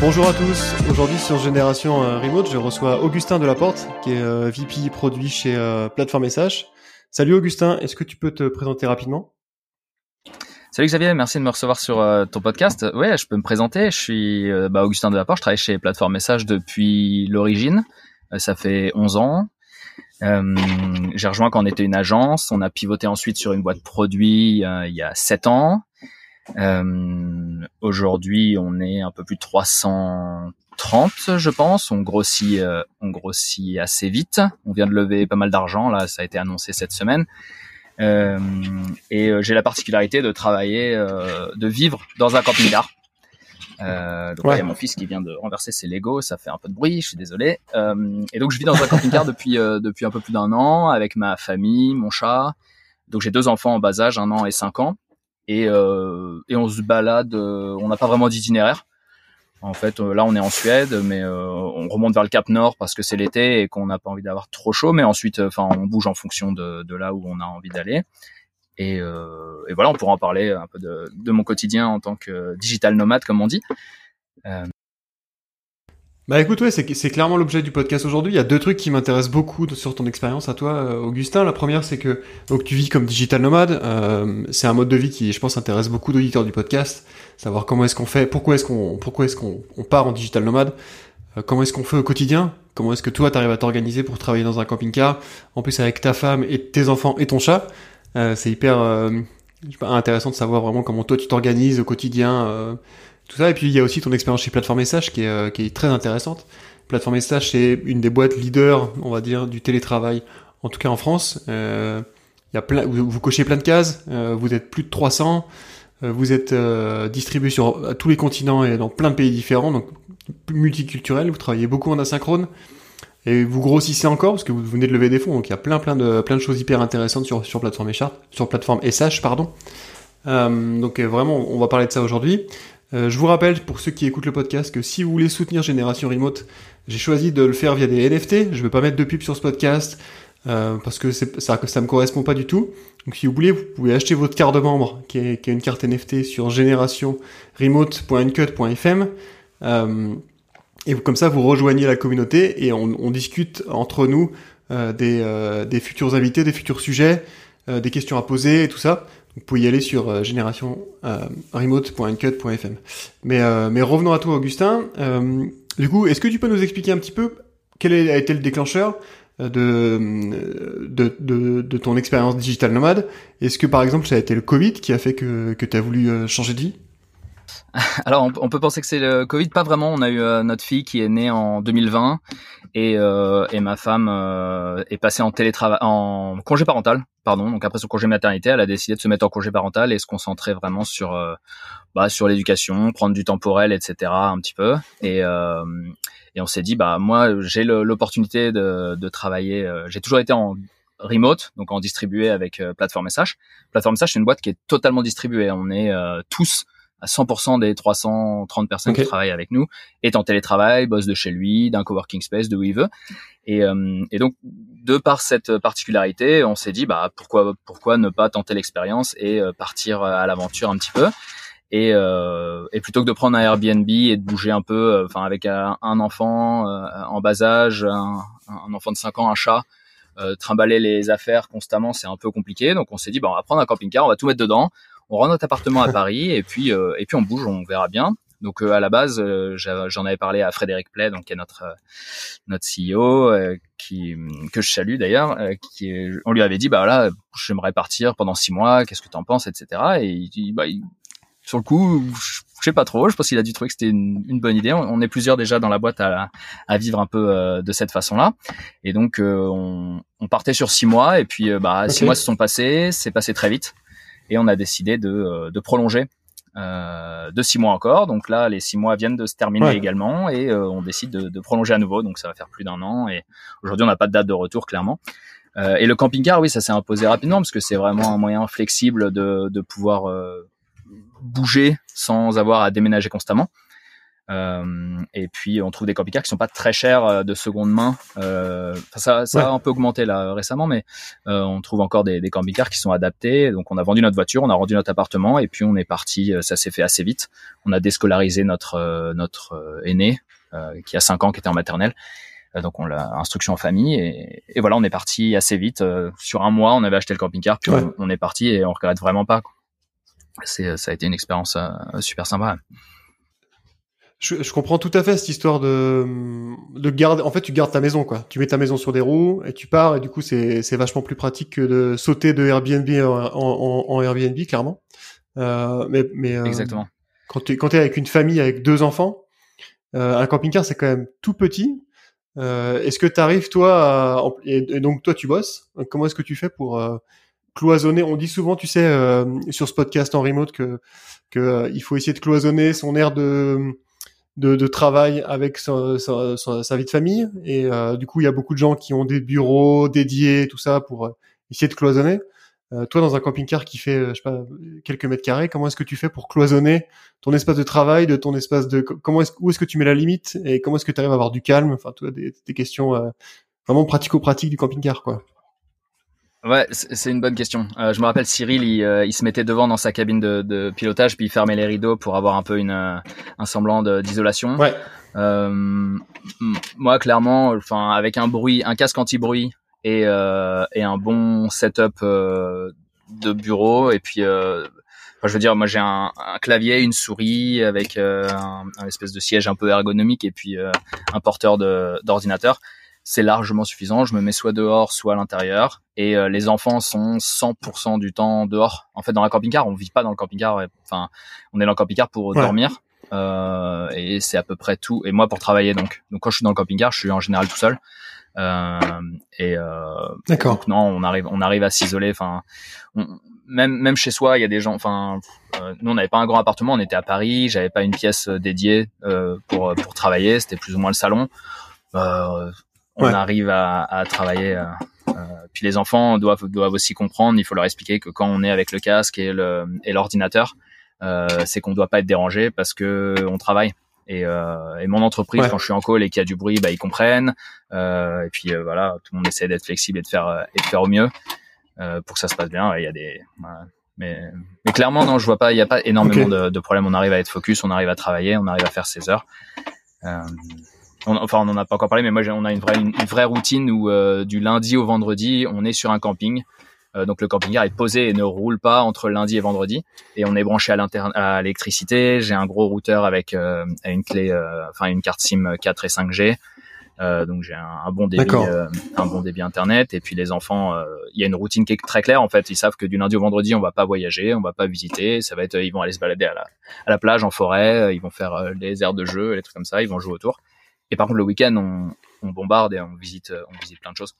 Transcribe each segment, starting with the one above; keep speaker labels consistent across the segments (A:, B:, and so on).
A: Bonjour à tous, aujourd'hui sur Génération euh, Remote, je reçois Augustin Delaporte, qui est euh, VP produit chez euh, Plateforme SH. Salut Augustin, est-ce que tu peux te présenter rapidement?
B: Salut Xavier, merci de me recevoir sur ton podcast. Ouais, je peux me présenter, je suis bah, Augustin Delaporte, je travaille chez Plateforme SH depuis l'origine, ça fait 11 ans. J'ai rejoint quand on était une agence, on a pivoté ensuite sur une boîte produit il y a 7 ans. Euh, Aujourd'hui, on est un peu plus de 330, je pense. On grossit, euh, on grossit assez vite. On vient de lever pas mal d'argent. Là, ça a été annoncé cette semaine. Euh, et euh, j'ai la particularité de travailler, euh, de vivre dans un camping-car. Euh, donc il y a mon fils qui vient de renverser ses Legos, ça fait un peu de bruit, je suis désolé. Euh, et donc je vis dans un camping-car depuis depuis un peu plus d'un an avec ma famille, mon chat. Donc j'ai deux enfants en bas âge, un an et cinq ans et, euh, et on se balade. Euh, on n'a pas vraiment d'itinéraire. En fait, euh, là, on est en Suède, mais on remonte vers le Cap Nord parce que c'est l'été et qu'on n'a pas envie d'avoir trop chaud. Mais ensuite, enfin, on bouge en fonction de, de, là où on a envie d'aller. Et, et, voilà, on pourra en parler un peu de, de, mon quotidien en tant que digital nomade, comme on dit.
A: Bah écoute, ouais, c'est clairement l'objet du podcast aujourd'hui. Il y a deux trucs qui m'intéressent beaucoup sur ton expérience à toi, euh, Augustin. La première, c'est que donc tu vis comme digital nomade. Euh, c'est un mode de vie qui, je pense, intéresse beaucoup d'auditeurs du podcast. Savoir comment est-ce qu'on fait, pourquoi est-ce qu'on, pourquoi est-ce qu'on on part en digital nomade, euh, comment est-ce qu'on fait au quotidien, comment est-ce que toi t'arrives à t'organiser pour travailler dans un camping-car, en plus avec ta femme et tes enfants et ton chat. c'est hyper intéressant de savoir vraiment comment toi tu t'organises au quotidien Et puis il y a aussi ton expérience chez Plateforme SH qui est, euh, qui est très intéressante. Plateforme SH c'est une des boîtes leaders, on va dire, du télétravail, en tout cas en France. Euh, y a plein, vous, cochez plein de cases, euh, vous êtes plus de 300, euh, vous êtes distribué sur tous les continents et dans plein de pays différents, donc multiculturel. Vous travaillez beaucoup en asynchrone. Et vous grossissez encore parce que vous venez de lever des fonds, donc il y a plein plein de plein de choses hyper intéressantes sur sur plateforme SH, sur plateforme SH pardon. Donc vraiment, on va parler de ça aujourd'hui. Euh, je vous rappelle, pour ceux qui écoutent le podcast, que si vous voulez soutenir Génération Remote, j'ai choisi de le faire via des NFT. Je ne vais pas mettre de pub sur ce podcast euh, parce que ça, ça me correspond pas du tout. Donc si vous voulez, vous pouvez acheter votre carte de membre, qui est, une carte NFT sur générationremote.uncut.fm. Euh, et comme ça, vous rejoignez la communauté et on, discute entre nous euh, des, des futurs invités, des futurs sujets, des questions à poser et tout ça. Vous pouvez y aller sur euh, générationremote.uncut.fm. Mais, euh, mais revenons à toi, Augustin. Euh, du coup, est-ce que tu peux nous expliquer un petit peu quel a été le déclencheur de, ton expérience digital nomade? Est-ce que par exemple ça a été le Covid qui a fait que, que tu as voulu changer de vie?
B: Alors, on, peut penser que c'est le Covid, pas vraiment. On a eu euh, notre fille qui est née en 2020 et, euh, et ma femme euh, est passée en télétravail, en congé parental, pardon. Donc après son congé maternité, elle a décidé de se mettre en congé parental et se concentrer vraiment sur bah, sur l'éducation, prendre du temporel, etc. Un petit peu. Et et on s'est dit, bah moi, j'ai l'opportunité de, de travailler. j'ai toujours été en remote, donc en distribué avec Plateforme SH. Plateforme SH, c'est une boîte qui est totalement distribuée. On est tous à 100% des 330 personnes qui travaillent avec nous est en télétravail, bosse de chez lui, d'un coworking space, de où il veut. Et, euh, et donc, de par cette particularité, on s'est dit, bah pourquoi pourquoi ne pas tenter l'expérience et euh, partir à l'aventure un petit peu. Et, euh, et plutôt que de prendre un Airbnb et de bouger un peu, euh, enfin avec un, enfant en bas âge, un, un, enfant de 5 ans, un chat, trimballer les affaires constamment, c'est un peu compliqué. Donc on s'est dit, bah, on va prendre un camping-car, on va tout mettre dedans on rend notre appartement à Paris et puis euh, et puis on bouge, on verra bien. Donc euh, à la base, euh, j'en avais parlé à Frédéric Play, donc qui est notre notre CEO, qui que je salue d'ailleurs, qui on lui avait dit bah voilà, j'aimerais partir pendant six mois, qu'est-ce que tu en penses, etc. Et il dit bah sur le coup, je sais pas trop. Je pense qu'il a dû trouver que c'était une, bonne idée. On, est plusieurs déjà dans la boîte à, à vivre un peu de cette façon-là. Et donc, on, on, partait sur six mois. Et puis, bah, six mois se sont passés. C'est passé très vite et on a décidé de, euh, de prolonger de six mois encore. Donc là, les six mois viennent de se terminer également et on décide de, de, prolonger à nouveau. Donc ça va faire plus d'un an et aujourd'hui on n'a pas de date de retour clairement. et le camping-car, oui, ça s'est imposé rapidement parce que c'est vraiment un moyen flexible de, de pouvoir bouger sans avoir à déménager constamment. Euh, et puis on trouve des camping-cars qui sont pas très chers euh, de seconde main. Euh, ça, ça a un peu augmenté là récemment, mais on trouve encore des, des camping-cars qui sont adaptés. Donc on a vendu notre voiture, on a rendu notre appartement et puis on est parti. Ça s'est fait assez vite. On a déscolarisé notre notre aîné qui a 5 ans, qui était en maternelle. donc on l'a instruction en famille et, et, voilà, on est parti assez vite. sur un mois, on avait acheté le camping-car, puis on, on, est parti et on regrette vraiment pas. C'est ça a été une expérience super sympa.
A: Je, je, comprends tout à fait cette histoire de de garder. En fait, tu gardes ta maison, quoi. Tu mets ta maison sur des roues et tu pars. Et du coup, c'est c'est vachement plus pratique que de sauter de Airbnb en, en, en Airbnb, clairement. Euh, mais mais euh,
B: exactement.
A: Quand tu quand es avec une famille avec deux enfants, euh, un camping-car c'est quand même tout petit. Euh, est-ce que tu arrives toi à, et, donc toi tu bosses Comment est-ce que tu fais pour euh, cloisonner? On dit souvent, tu sais, euh, sur ce podcast en remote que que il faut essayer de cloisonner son air de de, de travail avec sa, sa, sa, vie de famille. Et euh, du coup, il y a beaucoup de gens qui ont des bureaux dédiés, tout ça, pour euh, essayer de cloisonner. Euh, toi, dans un camping-car qui fait, je sais pas, quelques mètres carrés, comment est-ce que tu fais pour cloisonner ton espace de travail, de ton espace de, comment est-ce, où est-ce que tu mets la limite et comment est-ce que tu arrives à avoir du calme, enfin, toi, des, des questions vraiment pratico-pratiques du camping-car, quoi.
B: Ouais, c'est une bonne question. Euh, je me rappelle Cyril, il, euh, il, se mettait devant dans sa cabine de, de, pilotage, puis il fermait les rideaux pour avoir un peu une, euh, un semblant d'isolation.
A: Ouais.
B: Euh, moi, clairement, enfin, avec un bruit, un casque anti-bruit et, et un bon setup de bureau, et puis, enfin, je veux dire, moi j'ai un, un, clavier, une souris avec un, un, espèce de siège un peu ergonomique, et puis un porteur d'ordinateur c'est largement suffisant. Je me mets soit dehors, soit à l'intérieur. Et euh, les enfants sont 100% du temps dehors. En fait, dans la camping-car, on vit pas dans le camping-car. Enfin, on est dans le camping-car pour dormir. Euh, et c'est à peu près tout. Et moi, pour travailler, donc. Donc, quand je suis dans le camping-car, je suis en général tout seul. Euh, et euh,
A: d'accord.
B: Non, on arrive, on arrive à s'isoler. Enfin, même même chez soi, il y a des gens. Enfin, euh, nous, on n'avait pas un grand appartement. On était à Paris. J'avais pas une pièce dédiée pour pour travailler. C'était plus ou moins le salon. Euh, on arrive à, à travailler. Euh, euh, puis les enfants doivent, doivent aussi comprendre, il faut leur expliquer que quand on est avec le casque et le et l'ordinateur, euh, c'est qu'on ne doit pas être dérangé parce que on travaille. Et, euh, et mon entreprise, quand je suis en call et qu'il y a du bruit, bah, ils comprennent. Euh, et puis voilà, tout le monde essaie d'être flexible et de faire et de faire au mieux pour que ça se passe bien. Il y a des mais, mais clairement non, je vois pas, il n'y a pas énormément de, de, problèmes. On arrive à être focus, on arrive à travailler, on arrive à faire ses heures. Euh, on, enfin on en a pas encore parlé, mais moi on a une vraie, une, vraie routine où euh, du lundi au vendredi, on est sur un camping. Euh, donc le camping-car est posé et ne roule pas entre lundi et vendredi. Et on est branché à à l'électricité. J'ai un gros routeur avec euh, une clé, enfin une carte SIM 4 et 5G. donc j'ai un, bon débit, un bon débit internet. Et puis les enfants, il y a une routine qui est très claire. En fait, ils savent que du lundi au vendredi, on va pas voyager, on va pas visiter. Ça va être, ils vont aller se balader à la, à la plage, en forêt. Ils vont faire des aires de jeu, des trucs comme ça. Ils vont jouer autour. Et par contre, le week-end, on, on, bombarde et on visite, on visite plein de choses.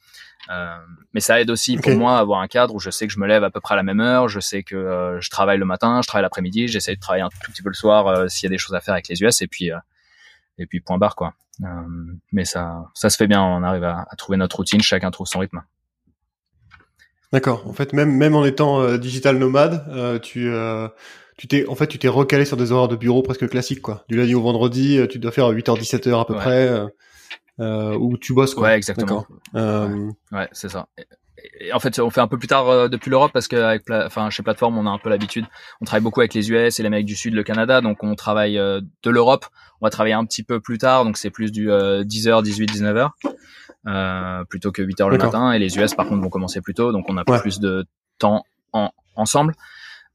B: Euh, mais ça aide aussi pour moi à avoir un cadre où je sais que je me lève à peu près à la même heure, je sais que euh, je travaille le matin, je travaille l'après-midi, j'essaie de travailler un tout petit peu le soir euh, s'il y a des choses à faire avec les US et puis euh, et puis point barre quoi. mais ça ça se fait bien, on arrive à, à, trouver notre routine, chacun trouve son rythme.
A: D'accord. En fait, même même en étant digital nomade, tu tu t'es en fait tu t'es recalé sur des horaires de bureau presque classiques quoi. Du lundi au vendredi, euh, tu dois faire 8h 17h à peu près euh, euh, où tu bosses quoi.
B: Ouais, exactement. Euh... Ouais, c'est ça. Et, en fait, on fait un peu plus tard euh, depuis l'Europe parce que avec enfin chez Plateforme, on a un peu l'habitude. On travaille beaucoup avec les US et l'Amérique du Sud, le Canada, donc on travaille de l'Europe. On va travailler un petit peu plus tard, donc c'est plus du 10h, 18, 19h. Euh, plutôt que 8 heures le matin et les US par contre vont commencer plus tôt donc on a plus de temps en, ensemble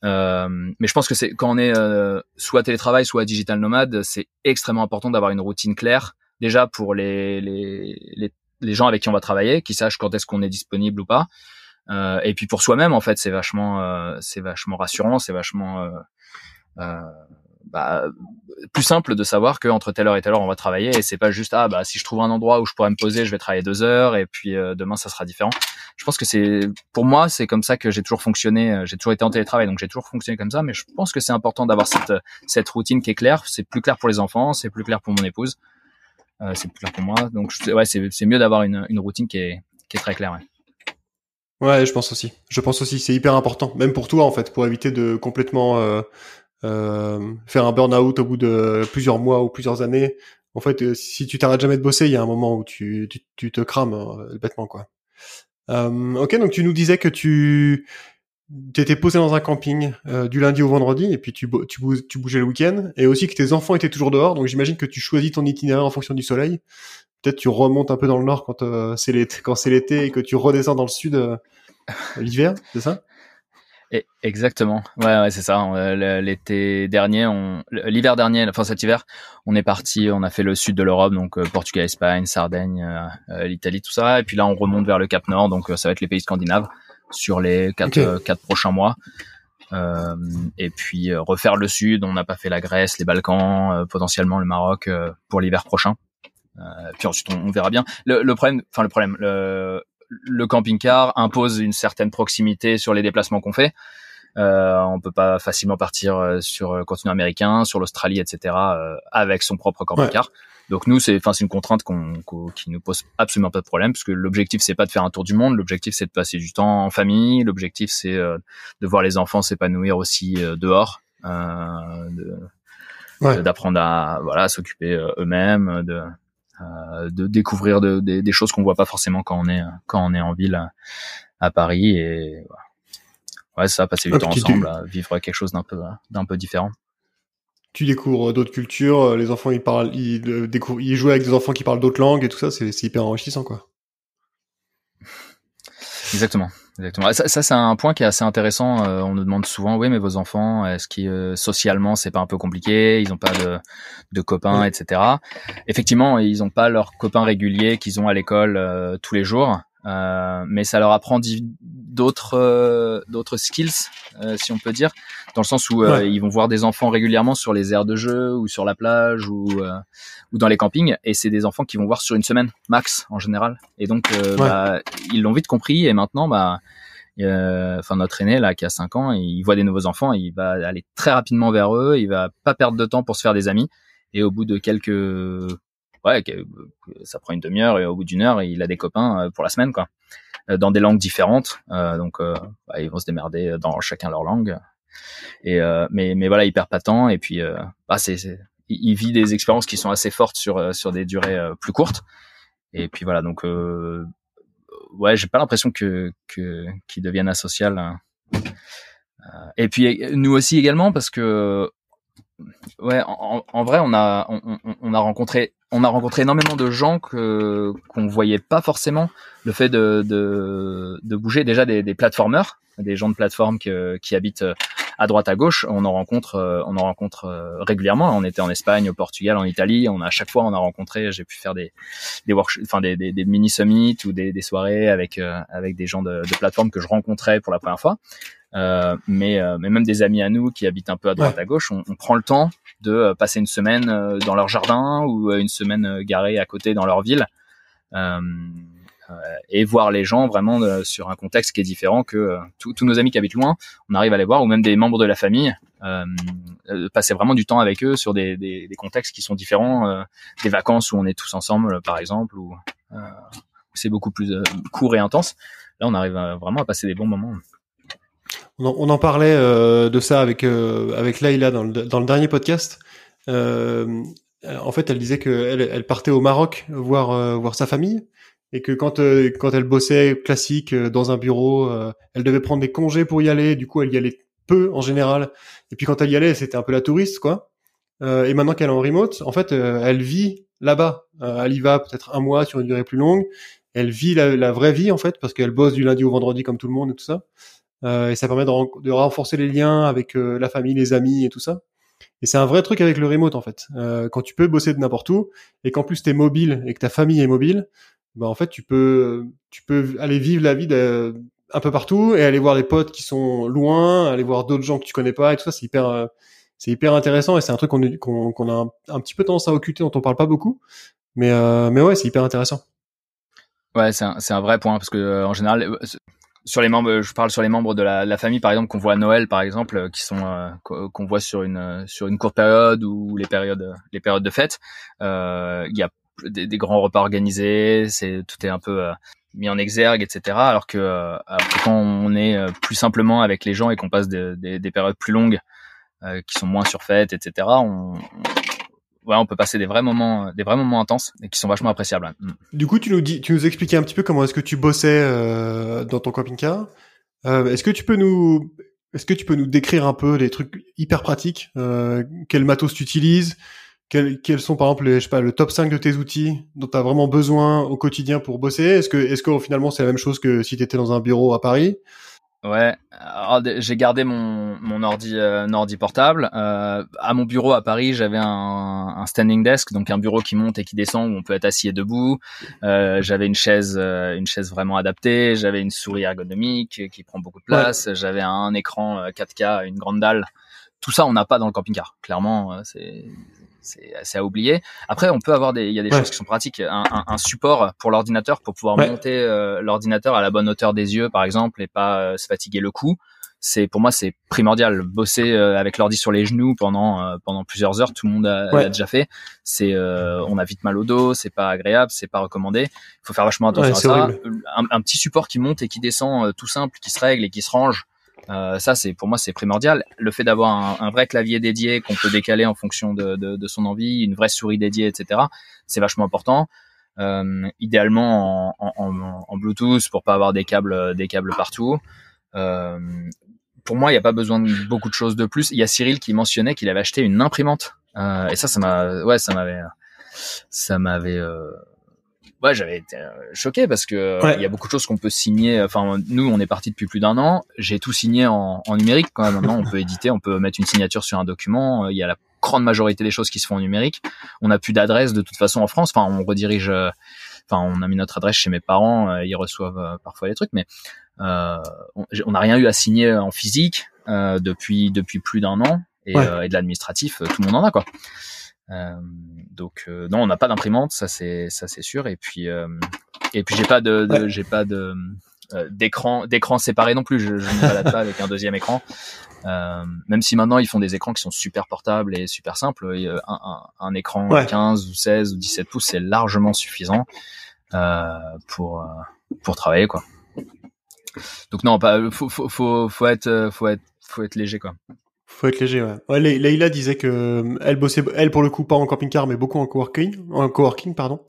B: euh, mais je pense que c'est quand on est euh, soit télétravail, soit digital nomade, c'est extrêmement important d'avoir une routine claire. Déjà pour les, les, les, gens avec qui on va travailler, qui sachent quand est-ce qu'on est disponible ou pas. Euh, et puis pour soi-même, en fait, c'est vachement, euh, c'est vachement rassurant, c'est vachement, bah, plus simple de savoir que entre telle heure et telle heure on va travailler et c'est pas juste ah bah si je trouve un endroit où je pourrais me poser je vais travailler deux heures et puis euh, demain ça sera différent je pense que c'est pour moi c'est comme ça que j'ai toujours fonctionné euh, j'ai toujours été en télétravail donc j'ai toujours fonctionné comme ça mais je pense que c'est important d'avoir cette routine qui est claire c'est plus clair pour les enfants c'est plus clair pour mon épouse euh, c'est plus clair pour moi donc ouais c'est mieux d'avoir une routine qui est très claire ouais.
A: Je pense aussi. Je pense aussi, c'est hyper important, même pour toi en fait, pour éviter de complètement faire un burn-out au bout de plusieurs mois ou plusieurs années. En fait, euh, si tu t'arrêtes jamais de bosser, il y a un moment où tu, tu, tu te crames euh, bêtement, quoi. Euh, ok, donc tu nous disais que tu étais posé dans un camping euh, du lundi au vendredi et puis tu, tu, tu bougeais le week-end et aussi que tes enfants étaient toujours dehors. Donc j'imagine que tu choisis ton itinéraire en fonction du soleil. Peut-être tu remontes un peu dans le nord quand c'est l'été, quand c'est l'été et que tu redescends dans le sud l'hiver, c'est ça?
B: Exactement. Ouais, ouais c'est ça. Euh, l'été dernier, on, l'hiver dernier, enfin cet hiver, on est parti, on a fait le sud de l'Europe, donc euh, Portugal, Espagne, Sardaigne, euh, l'Italie, tout ça. Et puis là, on remonte vers le Cap Nord, donc ça va être les pays scandinaves sur les quatre, quatre prochains mois. Euh, et puis refaire le sud. On n'a pas fait la Grèce, les Balkans, potentiellement le Maroc pour l'hiver prochain. puis ensuite, on, on, verra bien. Le, le problème, enfin le problème, le, le camping-car impose une certaine proximité sur les déplacements qu'on fait. Euh, on peut pas facilement partir euh, sur le continent américain, sur l'Australie, etc. Euh, avec son propre camping-car. Donc nous, c'est, enfin, c'est une contrainte qu'on, qui nous pose absolument pas de problème, parce que l'objectif c'est pas de faire un tour du monde, l'objectif c'est de passer du temps en famille, l'objectif c'est euh, de voir les enfants s'épanouir aussi euh, dehors, de, d'apprendre à voilà s'occuper eux-mêmes, de euh, de découvrir de, des choses qu'on voit pas forcément quand on est quand on est en ville à, Paris et ouais ça passer du temps ensemble vivre quelque chose d'un peu d'un peu différent.
A: Tu découvres d'autres cultures les enfants ils parlent ils euh, découvrent ils jouent avec des enfants qui parlent d'autres langues et tout ça c'est hyper enrichissant quoi.
B: Exactement Exactement. Ça, ça c'est un point qui est assez intéressant. Euh, on nous demande souvent, oui, mais vos enfants, est-ce qu'ils euh, socialement c'est pas un peu compliqué? Ils n'ont pas de, de copains, etc. Effectivement, ils n'ont pas leurs copains réguliers qu'ils ont à l'école euh, tous les jours. Euh, mais ça leur apprend d'autres euh, d'autres skills, euh, si on peut dire, dans le sens où ils vont voir des enfants régulièrement sur les aires de jeu ou sur la plage ou ou dans les campings, et c'est des enfants qui vont voir sur une semaine max en général. Et donc bah, ils l'ont vite compris, et maintenant bah enfin notre aîné là qui a 5 ans, il voit des nouveaux enfants, il va aller très rapidement vers eux, il va pas perdre de temps pour se faire des amis, et au bout de quelques ouais, ça prend une demi-heure et au bout d'une heure, il a des copains euh, pour la semaine, quoi, euh, dans des langues différentes. Euh, donc, bah, ils vont se démerder dans chacun leur langue. Et mais mais voilà, il perd pas de et puis bah, c'est, il vit des expériences qui sont assez fortes sur sur des durées plus courtes. Et puis voilà, donc ouais, j'ai pas l'impression que que qu'ils deviennent asocial. Hein. Et puis nous aussi également parce que ouais, en, en, vrai, on a on, on, a rencontré on a rencontré énormément de gens que qu'on voyait pas forcément. Le fait de de, de bouger déjà des, des plateformeurs, des gens de plateforme que, qui habitent euh, à droite à gauche, on en rencontre euh, on en rencontre euh, régulièrement. On était en Espagne, au Portugal, en Italie. On a à chaque fois on a rencontré. J'ai pu faire des des workshops, enfin des, des, des, mini summits ou des, des soirées avec avec des gens de, de plateforme que je rencontrais pour la première fois. Euh, mais, euh, mais même des amis à nous qui habitent un peu à droite à gauche, on, on, prend le temps de euh, passer une semaine dans leur jardin ou une semaine garée à côté dans leur ville et voir les gens vraiment sur un contexte qui est différent que tous nos amis qui habitent loin, on arrive à les voir ou même des membres de la famille, passer vraiment du temps avec eux sur des, des, des contextes qui sont différents, des vacances où on est tous ensemble par exemple, ou c'est beaucoup plus court et intense. Là, on arrive vraiment à passer des bons moments.
A: On en, parlait euh, de ça avec euh, avec dans le, dans le dernier podcast. Euh, en fait, elle disait qu'elle elle partait au Maroc voir euh, voir sa famille et que quand quand elle bossait classique dans un bureau, elle devait prendre des congés pour y aller. Du coup, elle y allait peu en général. Et puis quand elle y allait, c'était un peu la touriste, quoi. et maintenant qu'elle est en remote, en fait, elle vit là-bas. elle y va peut-être un mois sur une durée plus longue. Elle vit la, la vraie vie en fait parce qu'elle bosse du lundi au vendredi comme tout le monde et tout ça. Euh, et ça permet de, renforcer les liens avec euh, la famille, les amis et tout ça. Et c'est un vrai truc avec le remote en fait. Euh, quand tu peux bosser de n'importe où et qu'en plus t'es mobile et que ta famille est mobile, bah en fait tu peux tu peux aller vivre la vie de, un peu partout et aller voir les potes qui sont loin, aller voir d'autres gens que tu connais pas et tout ça c'est hyper c'est hyper intéressant et c'est un truc qu'on qu'on a un, petit peu tendance à occulter, dont on parle pas beaucoup. Mais mais ouais, c'est hyper intéressant.
B: Ouais, c'est un, un vrai point parce que en général, sur les membres, je parle sur les membres de la, famille, par exemple, qu'on voit à Noël, par exemple, euh, qui sont euh, qu'on voit sur une euh, sur une courte période ou les périodes les périodes de fête. Il y a des, grands repas organisés, c'est tout est un peu mis en exergue, etc. Alors que, alors que, quand on est plus simplement avec les gens et qu'on passe des, des, des, périodes plus longues, qui sont moins surfaites, etc. On, ouais, on peut passer des vrais moments, des vrais moments intenses et qui sont vachement appréciables. Mm.
A: Du coup, tu nous dis, tu nous expliquais un petit peu comment est-ce que tu bossais euh, dans ton camping-car. Euh, est-ce que tu peux nous, est-ce que tu peux nous décrire un peu les trucs hyper pratiques euh, Quel matos tu utilises quels, quels sont par exemple les, je sais pas, le top 5 de tes outils dont tu as vraiment besoin au quotidien pour bosser? Est-ce que, est-ce que finalement c'est la même chose que si tu étais dans un bureau à Paris?
B: Ouais, j'ai gardé mon, mon ordi, euh, ordi portable. Euh, à mon bureau à Paris, j'avais un, un, standing desk, donc un bureau qui monte et qui descend où on peut être assis et debout. Euh, j'avais une chaise, euh, une chaise vraiment adaptée. J'avais une souris ergonomique qui prend beaucoup de place. J'avais un écran 4K, euh, une grande dalle. Tout ça, on n'a pas dans le camping-car. Clairement, c'est c'est à oublier. Après, on peut avoir des, il y a des choses qui sont pratiques. Un, un, un support pour l'ordinateur pour pouvoir monter euh, l'ordinateur à la bonne hauteur des yeux, par exemple, et pas euh, se fatiguer le cou. C'est pour moi c'est primordial. Bosser euh, avec l'ordi sur les genoux pendant pendant plusieurs heures, tout le monde a, déjà fait. C'est on a vite mal au dos, c'est pas agréable, c'est pas recommandé. Il faut faire vachement attention à ça. Un, un, petit support qui monte et qui descend, tout simple, qui se règle et qui se range euh, ça, c'est pour moi, c'est primordial. Le fait d'avoir un, un, vrai clavier dédié qu'on peut décaler en fonction de, de, de, son envie, une vraie souris dédiée, etc. C'est vachement important. Euh, idéalement en, en, en, Bluetooth pour pas avoir des câbles, des câbles partout. Euh, pour moi, il n'y a pas besoin de beaucoup de choses de plus. Il y a Cyril qui mentionnait qu'il avait acheté une imprimante. Euh, et ça, ça m'a, ouais, ça m'avait, ça m'avait euh, ouais, j'avais été euh, choqué parce que euh, il y a beaucoup de choses qu'on peut signer. Enfin, nous, on est parti depuis plus d'un an. J'ai tout signé en, en numérique. Quand même, maintenant, on peut éditer, on peut mettre une signature sur un document. Euh, il y a la grande majorité des choses qui se font en numérique. On n'a plus d'adresse de toute façon en France. Enfin, on redirige. Enfin, on a mis notre adresse chez mes parents. ils reçoivent parfois les trucs, mais euh, on n'a rien eu à signer en physique depuis depuis plus d'un an. Et, et de l'administratif, tout le monde en a quoi. Euh, donc euh, non, on n'a pas d'imprimante, ça c'est ça c'est sûr. Et puis euh, et puis j'ai pas de, de j'ai pas de d'écran d'écran séparé non plus. Je, je ne balade pas avec un deuxième écran. Euh, même si maintenant ils font des écrans qui sont super portables et super simples, un, un, un écran 15 ou 16 ou 17 pouces c'est largement suffisant euh, pour pour travailler quoi. Donc non, pas faut faut faut, faut être faut être faut être léger quoi.
A: Faut être léger, ouais. ouais Leïla disait que euh, elle bossait, elle pour le coup pas en camping-car, mais beaucoup en coworking, en coworking, pardon.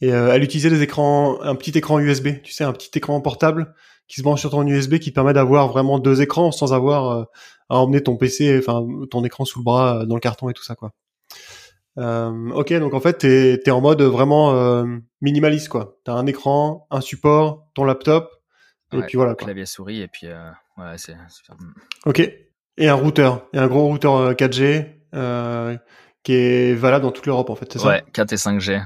A: Et euh, elle utilisait des écrans, un petit écran USB, tu sais, un petit écran portable qui se branche sur ton USB, qui permet d'avoir vraiment deux écrans sans avoir euh, à emmener ton PC, enfin ton écran sous le bras dans le carton et tout ça, quoi. Euh, ok, donc en fait t'es es en mode vraiment minimaliste, quoi. T'as un écran, un support, ton laptop, et puis voilà.
B: Clavier souris et puis ouais, c'est.
A: Ok. Et un routeur, et un gros routeur 4G euh, euh, qui est valable dans toute l'Europe en fait, c'est ça?
B: Ouais, 4 et 5G.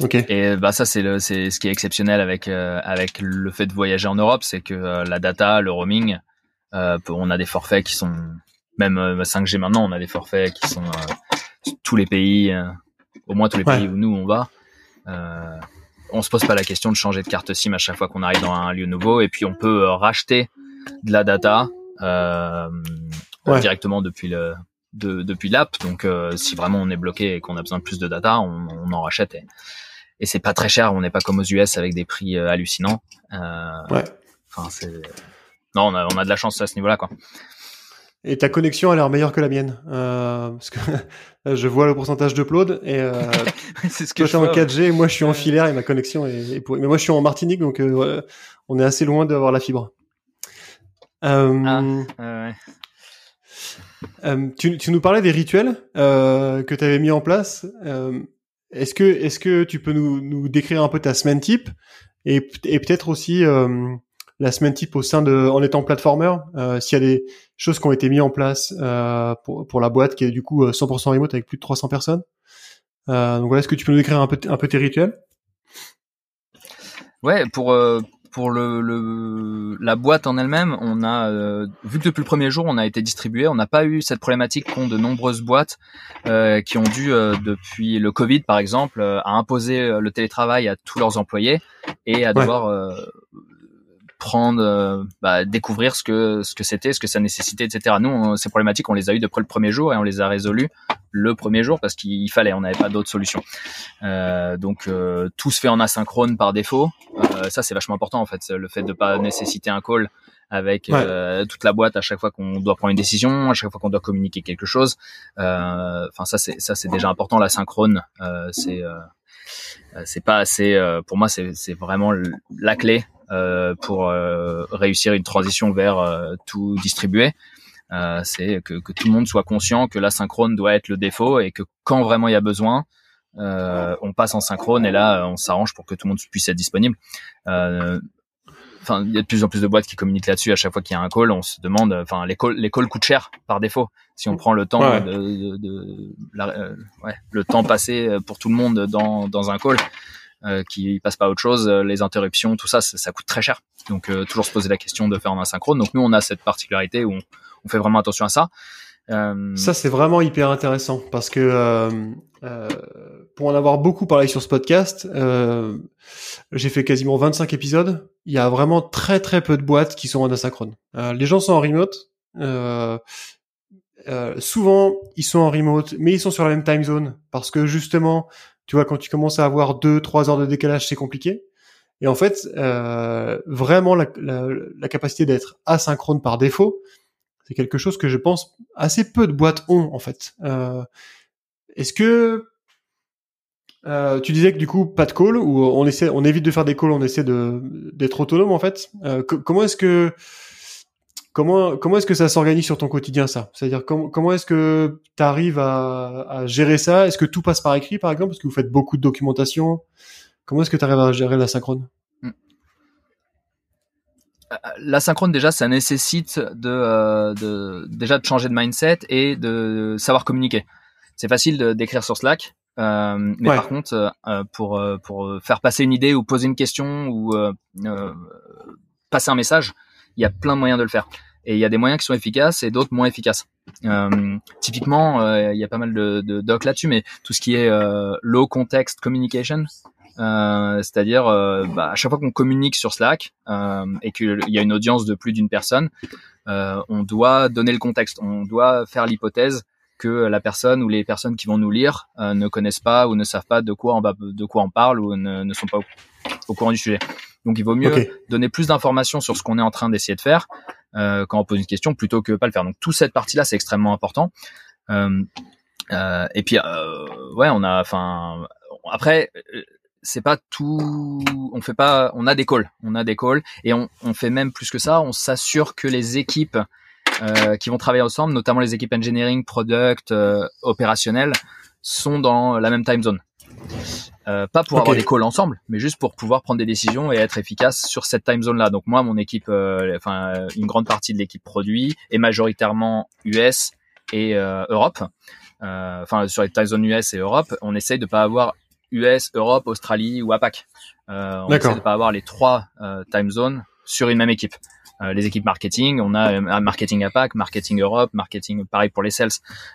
A: Ok.
B: Et bah ça c'est le c'est ce qui est exceptionnel avec euh, avec le fait de voyager en Europe, c'est que la data, le roaming, on a des forfaits qui sont même 5G maintenant, on a des forfaits qui sont tous les pays, au moins tous les pays où nous on va. Euh, on se pose pas la question de changer de carte SIM à chaque fois qu'on arrive dans un lieu nouveau, et puis on peut racheter de la data euh, directement depuis le de, depuis l'app. Donc, euh, si vraiment on est bloqué et qu'on a besoin de plus de data, on, on en rachète. Et, et c'est pas très cher. On n'est pas comme aux US avec des prix euh, hallucinants.
A: ouais.
B: Enfin, c'est non, on a, on a de la chance à ce niveau-là, quoi.
A: Et ta connexion a l'air meilleure que la mienne, euh, parce que je vois le pourcentage d'upload et euh,
B: c'est ce que
A: toi je en 4G, moi je suis en filaire et ma connexion est, est pourrie. Mais moi je suis en Martinique, donc euh, on est assez loin d'avoir la fibre.
B: Euh, ah,
A: euh, tu, tu, nous parlais des rituels euh, que tu avais mis en place. Est-ce que, est-ce que tu peux nous, nous décrire un peu ta semaine type et, et peut-être aussi la semaine type au sein de, en étant platformer, s'il y a des choses qui ont été mises en place pour, pour la boîte qui est du coup 100% remote avec plus de 300 personnes. donc voilà, est-ce que tu peux nous décrire un peu, un peu tes rituels?
B: Ouais, pour pour le, le, la boîte en elle-même, on a euh, vu que depuis le premier jour on a été distribué, on n'a pas eu cette problématique qu'ont de nombreuses boîtes euh, qui ont dû depuis le Covid par exemple à imposer le télétravail à tous leurs employés et à devoir prendre, euh, bah, découvrir ce que ce que c'était, ce que ça nécessitait, etc. Nous, ces problématiques, on les a eues depuis le premier jour et on les a résolues le premier jour parce qu'il fallait, on n'avait pas d'autre solution. Euh, donc euh, tout se fait en asynchrone par défaut. Euh, ça, c'est vachement important en fait, le fait de pas nécessiter un call avec toute la boîte à chaque fois qu'on doit prendre une décision, à chaque fois qu'on doit communiquer quelque chose. Enfin, ça c'est ça c'est déjà important. L'asynchrone, c'est c'est pas assez. pour moi, c'est vraiment la clé euh, pour euh, réussir une transition vers euh, tout distribué. c'est que, que, tout le monde soit conscient que l'asynchrone doit être le défaut et que quand vraiment il y a besoin, on passe en synchrone et là on s'arrange pour que tout le monde puisse être disponible. Enfin, il y a de plus en plus de boîtes qui communiquent là-dessus. À chaque fois qu'il y a un call, on se demande. Enfin, les calls, les calls coûtent cher par défaut. Si on prend le temps de, de, de ouais, le temps passé pour tout le monde dans, dans un call, euh, qui passe pas à autre chose, euh, les interruptions, tout ça, ça, coûte très cher. Donc euh, toujours se poser la question de faire en asynchrone. Donc nous, on a cette particularité où on, fait vraiment attention à ça.
A: Ça, c'est vraiment hyper intéressant parce que pour en avoir beaucoup parlé sur ce podcast, j'ai fait quasiment 25 épisodes. Il y a vraiment très très peu de boîtes qui sont en asynchrone. les gens sont en remote. souvent, ils sont en remote, mais ils sont sur la même time zone parce que justement, tu vois, quand tu commences à avoir deux, trois heures de décalage, c'est compliqué. Et en fait, euh, vraiment, la, la, la capacité d'être asynchrone par défaut, c'est quelque chose que je pense assez peu de boîtes ont en fait. Euh, Est-ce que euh, tu disais que du coup pas de call ou on essaie, on évite de faire des calls, on essaie d'être autonome en fait. Euh, comment est-ce que Comment comment est-ce que ça s'organise sur ton quotidien ça? C'est-à-dire comment comment est-ce que tu arrives à, à, gérer ça? Est-ce que tout passe par écrit par exemple? Parce que vous faites beaucoup de documentation. Comment est-ce que tu arrives à gérer la synchrone?
B: Euh, la synchrone déjà ça nécessite de, euh, de, déjà de changer de mindset et de savoir communiquer. C'est facile d'écrire sur Slack, euh, mais par contre euh, pour pour faire passer une idée ou poser une question ou passer un message, il y a plein de moyens de le faire. Et il y a des moyens qui sont efficaces et d'autres moins efficaces. Euh, typiquement, euh, il y a pas mal de, de docs là-dessus, mais tout ce qui est euh, low context communication, euh, c'est-à-dire euh, bah, à chaque fois qu'on communique sur Slack et qu'il y a une audience de plus d'une personne, on doit donner le contexte, on doit faire l'hypothèse que la personne ou les personnes qui vont nous lire ne connaissent pas ou ne savent pas de quoi on, va, de quoi on parle ou ne, ne sont pas au courant du sujet. Donc il vaut mieux donner plus d'informations sur ce qu'on est en train d'essayer de faire euh, quand on pose une question plutôt que pas le faire. Donc toute cette partie-là, c'est extrêmement important. Euh, euh, et puis euh, ouais, on a, enfin après euh, c'est pas tout on fait pas on a des calls on a des calls et on, on fait même plus que ça on s'assure que les équipes euh, qui vont travailler ensemble notamment les équipes engineering product euh, opérationnelles sont dans la même time zone euh, pas pour avoir des calls ensemble, mais juste pour pouvoir prendre des décisions et être efficace sur cette time zone là. Donc moi, mon équipe, euh, enfin une grande partie de l'équipe produit est majoritairement US et Europe. Enfin sur les time zones US et Europe, on essaye de pas avoir US, Europe, Australie ou APAC. on essaie de pas avoir les trois time zones sur une même équipe. Euh, les équipes marketing, on a marketing APAC, marketing Europe, marketing pareil pour les sales.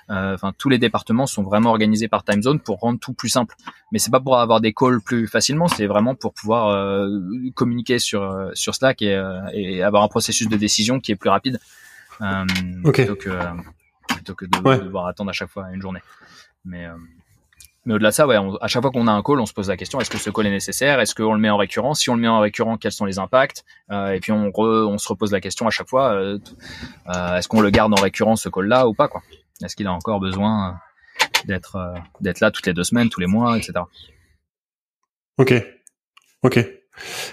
B: Euh, enfin, tous les départements sont vraiment organisés par time zone pour rendre tout plus simple. Mais c'est pas pour avoir des calls plus facilement, c'est vraiment pour pouvoir euh, communiquer sur sur Slack et, et, avoir un processus de décision qui est plus rapide plutôt que plutôt que de, devoir attendre à chaque fois une journée. Mais mais au-delà de ça, ouais, à chaque fois qu'on a un call, on se pose la question est-ce que ce call est nécessaire? Est-ce qu'on le met en récurrent Si on le met en récurrent, quels sont les impacts? Euh, Et puis on, on se repose la question à chaque fois euh, euh, est-ce qu'on le garde en récurrent ce call-là ou pas quoi? Est-ce qu'il a encore besoin d'être d'être là toutes les deux semaines, tous les mois, etc.
A: Ok, ok.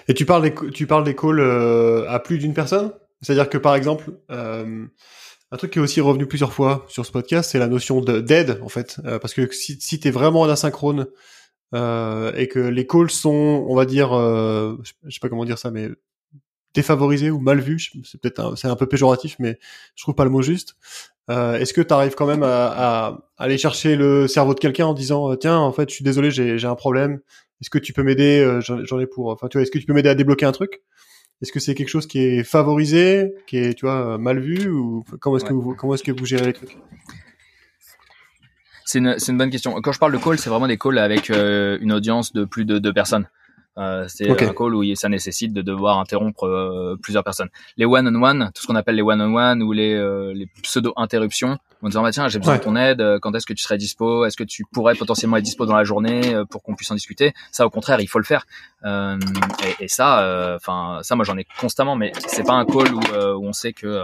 A: Et tu parles tu parles des calls à plus d'une personne? C'est-à-dire que par exemple un truc qui est aussi revenu plusieurs fois sur ce podcast, c'est la notion de d'aide en fait, euh, parce que si, si tu es vraiment en asynchrone euh, et que les calls sont, on va dire, euh, je sais pas comment dire ça, mais défavorisés ou mal vus, c'est peut-être c'est un peu péjoratif, mais je trouve pas le mot juste. Euh, Est-ce que tu arrives quand même à, à, aller chercher le cerveau de quelqu'un en disant euh, tiens en fait je suis désolé j'ai un problème, est-ce que tu peux m'aider, j'en ai pour, enfin tu vois, est-ce que tu peux m'aider à débloquer un truc? Est-ce que c'est quelque chose qui est favorisé, qui est, tu vois, mal vu, ou comment est-ce que vous, comment est-ce que vous gérez les trucs?
B: C'est une, c'est une bonne question. Quand je parle de call, c'est vraiment des calls avec euh, une audience de plus de deux personnes. Euh, c'est un call où ça nécessite de devoir interrompre euh, plusieurs personnes. Les one-on-one, tout ce qu'on appelle les one-on-one ou les, euh, les pseudo-interruptions, en disant bah, tiens j'ai besoin de ton aide, quand est-ce que tu serais dispo, est-ce que tu pourrais potentiellement être dispo dans la journée pour qu'on puisse en discuter? Ça au contraire il faut le faire. Et, et, ça, enfin ça moi j'en ai constamment, mais c'est pas un call où, où on sait que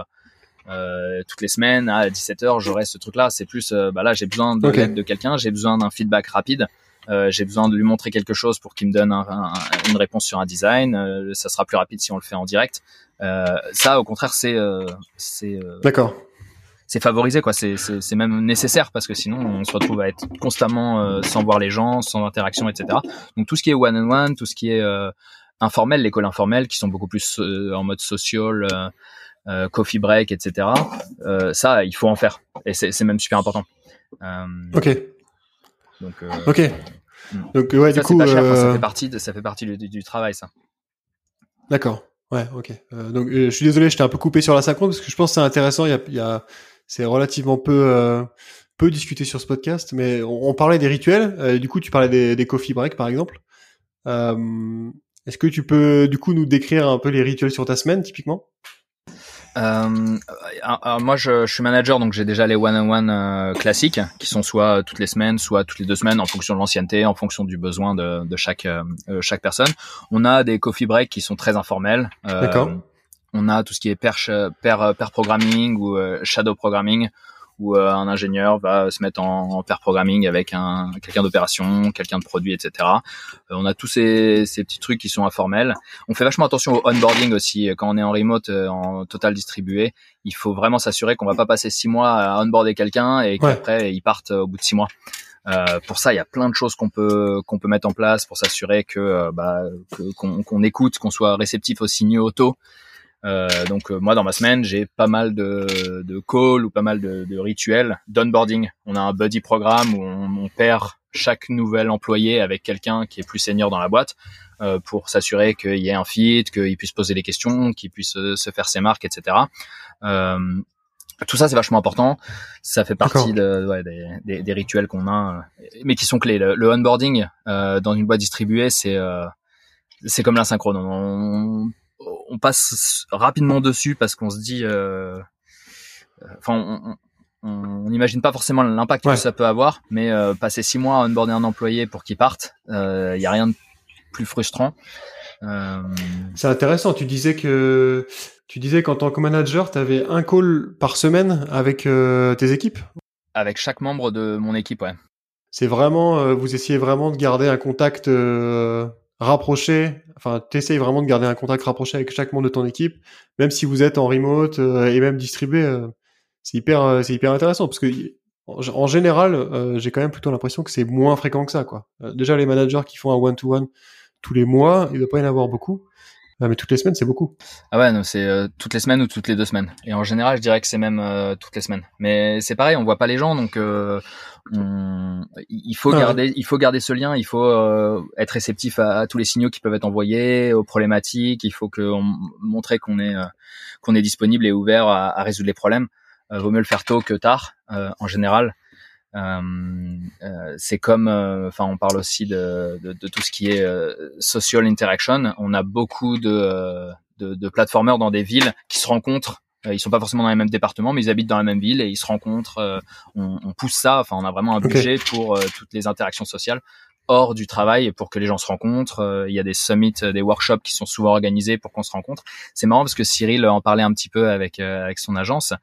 B: toutes les semaines à 17h j'aurai ce truc là. C'est plus bah là j'ai besoin de l'aide de quelqu'un, j'ai besoin d'un feedback rapide. Euh, j'ai besoin de lui montrer quelque chose pour qu'il me donne un, une réponse sur un design. Euh, ça sera plus rapide si on le fait en direct. Euh, ça, au contraire, c'est c'est
A: d'accord.
B: C'est favorisé quoi. C'est c'est même nécessaire parce que sinon on se retrouve à être constamment sans voir les gens, sans interaction, etc. Donc tout ce qui est one on one, tout ce qui est informel, l'école informelle, qui sont beaucoup plus en mode social. Euh, coffee break, etc. Euh, ça, il faut en faire, et c'est même super important.
A: Euh, ok. Donc, euh, ok. Donc ouais,
B: ça,
A: du coup,
B: pas cher, ça fait partie de, ça fait partie du, du, travail, ça.
A: D'accord. Ouais, ok. Euh, donc je suis désolé, j'étais un peu coupé sur la synchro parce que je pense que c'est intéressant. Il y a, il y a c'est relativement peu peu discuté sur ce podcast, mais on, parlait des rituels. du coup, tu parlais des, des coffee breaks, par exemple. Est-ce que tu peux du coup nous décrire un peu les rituels sur ta semaine, typiquement?
B: Euh, moi, je, je, suis manager, donc j'ai déjà les one-on-one euh, classiques, qui sont soit toutes les semaines, soit toutes les deux semaines, en fonction de l'ancienneté, en fonction du besoin de, de chaque euh, chaque personne. On a des coffee breaks qui sont très informels.
A: D'accord.
B: On a tout ce qui est pair, pair, pair programming ou shadow programming, où euh, un ingénieur va se mettre en, en pair programming avec un quelqu'un d'opération, quelqu'un de produit, etc. Euh, on a tous ces, ces, petits trucs qui sont informels. On fait vachement attention au onboarding aussi quand on est en remote, euh, en total distribué. Il faut vraiment s'assurer qu'on va pas passer six mois à onboarder quelqu'un et qu'après ils partent au bout de six mois. Euh, pour ça, il y a plein de choses qu'on peut qu'on peut mettre en place pour s'assurer que bah, qu'on écoute, qu'on soit réceptif aux signaux auto, euh, donc euh, moi dans ma semaine j'ai pas mal de, de calls ou pas mal de, de rituels d'onboarding. On a un buddy programme où on, perd chaque nouvel employé avec quelqu'un qui est plus senior dans la boîte euh, pour s'assurer qu'il y ait un fit, qu'il puisse poser des questions, qu'il puisse euh, se faire ses marques, etc. Euh, tout ça c'est vachement important. Ça fait partie de, ouais, des, des, des, rituels qu'on a, mais qui sont clés. Le, le onboarding dans une boîte distribuée c'est c'est comme l'asynchrone. On, on passe rapidement dessus parce qu'on se dit, euh, enfin, on n'imagine pas forcément l'impact que ça peut avoir, mais euh, passer six mois à onboarder un employé pour qu'il parte, il euh, y a rien de plus frustrant.
A: C'est intéressant. Tu disais que tu disais qu'en tant que manager, tu avais un call par semaine avec tes équipes?
B: Avec chaque membre de mon équipe, ouais.
A: C'est vraiment, vous essayez vraiment de garder un contact rapproché, enfin, t'essayes vraiment de garder un contact rapproché avec chaque membre de ton équipe, même si vous êtes en remote euh, et même distribué. Euh, c'est hyper, euh, c'est hyper intéressant parce que en, général, j'ai quand même plutôt l'impression que c'est moins fréquent que ça, quoi. déjà, les managers qui font un one-to-one tous les mois, il ne doit pas y en avoir beaucoup. Ah, mais toutes les semaines, c'est beaucoup.
B: Ah ouais, non, c'est euh, toutes les semaines ou toutes les deux semaines. Et en général, je dirais que c'est même euh, toutes les semaines. Mais c'est pareil, on voit pas les gens, donc euh, il faut ah garder, il faut garder ce lien. Il faut être réceptif à, tous les signaux qui peuvent être envoyés, aux problématiques. Il faut que on, montrer qu'on est qu'on est disponible et ouvert à, à résoudre les problèmes. vaut mieux le faire tôt que tard, en général. Euh, euh, c'est comme, euh, enfin, on parle aussi de, de, de, tout ce qui est social interaction. On a beaucoup de, de, de plateformeurs dans des villes qui se rencontrent ils sont pas forcément dans les mêmes départements, mais ils habitent dans la même ville et ils se rencontrent. on, on, pousse ça. Enfin, on a vraiment un budget pour toutes les interactions sociales hors du travail pour que les gens se rencontrent. Euh, il y a des summits, euh, des workshops qui sont souvent organisés pour qu'on se rencontre. C'est marrant parce que Cyril en parlait un petit peu avec euh, avec son agence.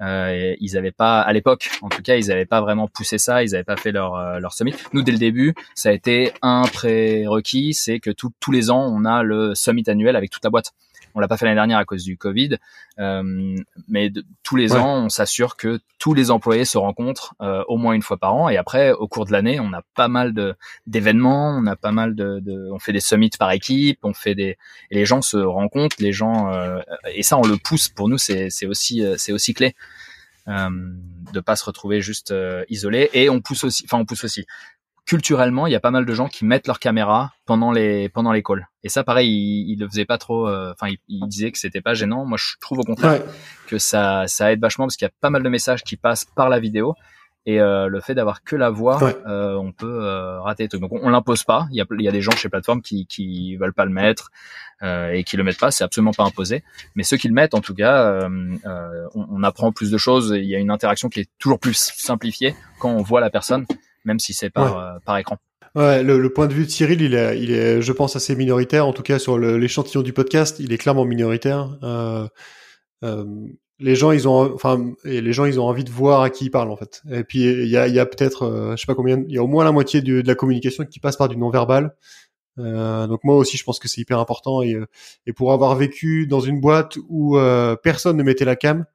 B: Euh, ils avaient pas, à l'époque, en tout cas, ils avaient pas vraiment poussé ça. Ils avaient pas fait leur leur summit. Nous, dès le début, ça a été un prérequis, c'est que tous les ans, on a le summit annuel avec toute la boîte. On l'a pas fait l'année dernière à cause du Covid, euh, mais tous les ans, on s'assure que tous les employés se rencontrent euh, au moins une fois par an. Et après, au cours de l'année, on a pas mal de d'événements, on a pas mal de, de, on fait des summits par équipe, on fait des, et les gens se rencontrent, les gens, euh, et ça, on le pousse. Pour nous, c'est c'est aussi c'est aussi clé. Euh, de pas se retrouver juste isolé et on pousse aussi enfin on pousse aussi culturellement, il y a pas mal de gens qui mettent leur caméra pendant les pendant les calls. Et ça, pareil, il, le faisait pas trop. Euh, enfin, il, il, disait que c'était pas gênant. Moi, je trouve au contraire que ça ça aide vachement parce qu'il y a pas mal de messages qui passent par la vidéo. Et euh, le fait d'avoir que la voix, euh, on peut euh, rater tout. Donc on, on l'impose pas. Il y a, il y a des gens chez plateforme qui qui veulent pas le mettre euh, et qui le mettent pas. C'est absolument pas imposé. Mais ceux qui le mettent, en tout cas, on, on, apprend plus de choses. Il y a une interaction qui est toujours plus simplifiée quand on voit la personne, même si c'est par par écran.
A: Ouais, le, le, point de vue de Cyril, il est, il est, je pense, assez minoritaire. En tout cas, sur l'échantillon du podcast, il est clairement minoritaire. Euh, euh, les gens ils ont enfin les gens ils ont envie de voir à qui ils parlent en fait. Et puis il y a, y a peut-être euh, je sais pas combien il y a au moins la moitié de, la communication qui passe par du non verbal euh, donc moi aussi je pense que c'est hyper important. Et, euh, et pour avoir vécu dans une boîte où euh, personne ne mettait la cam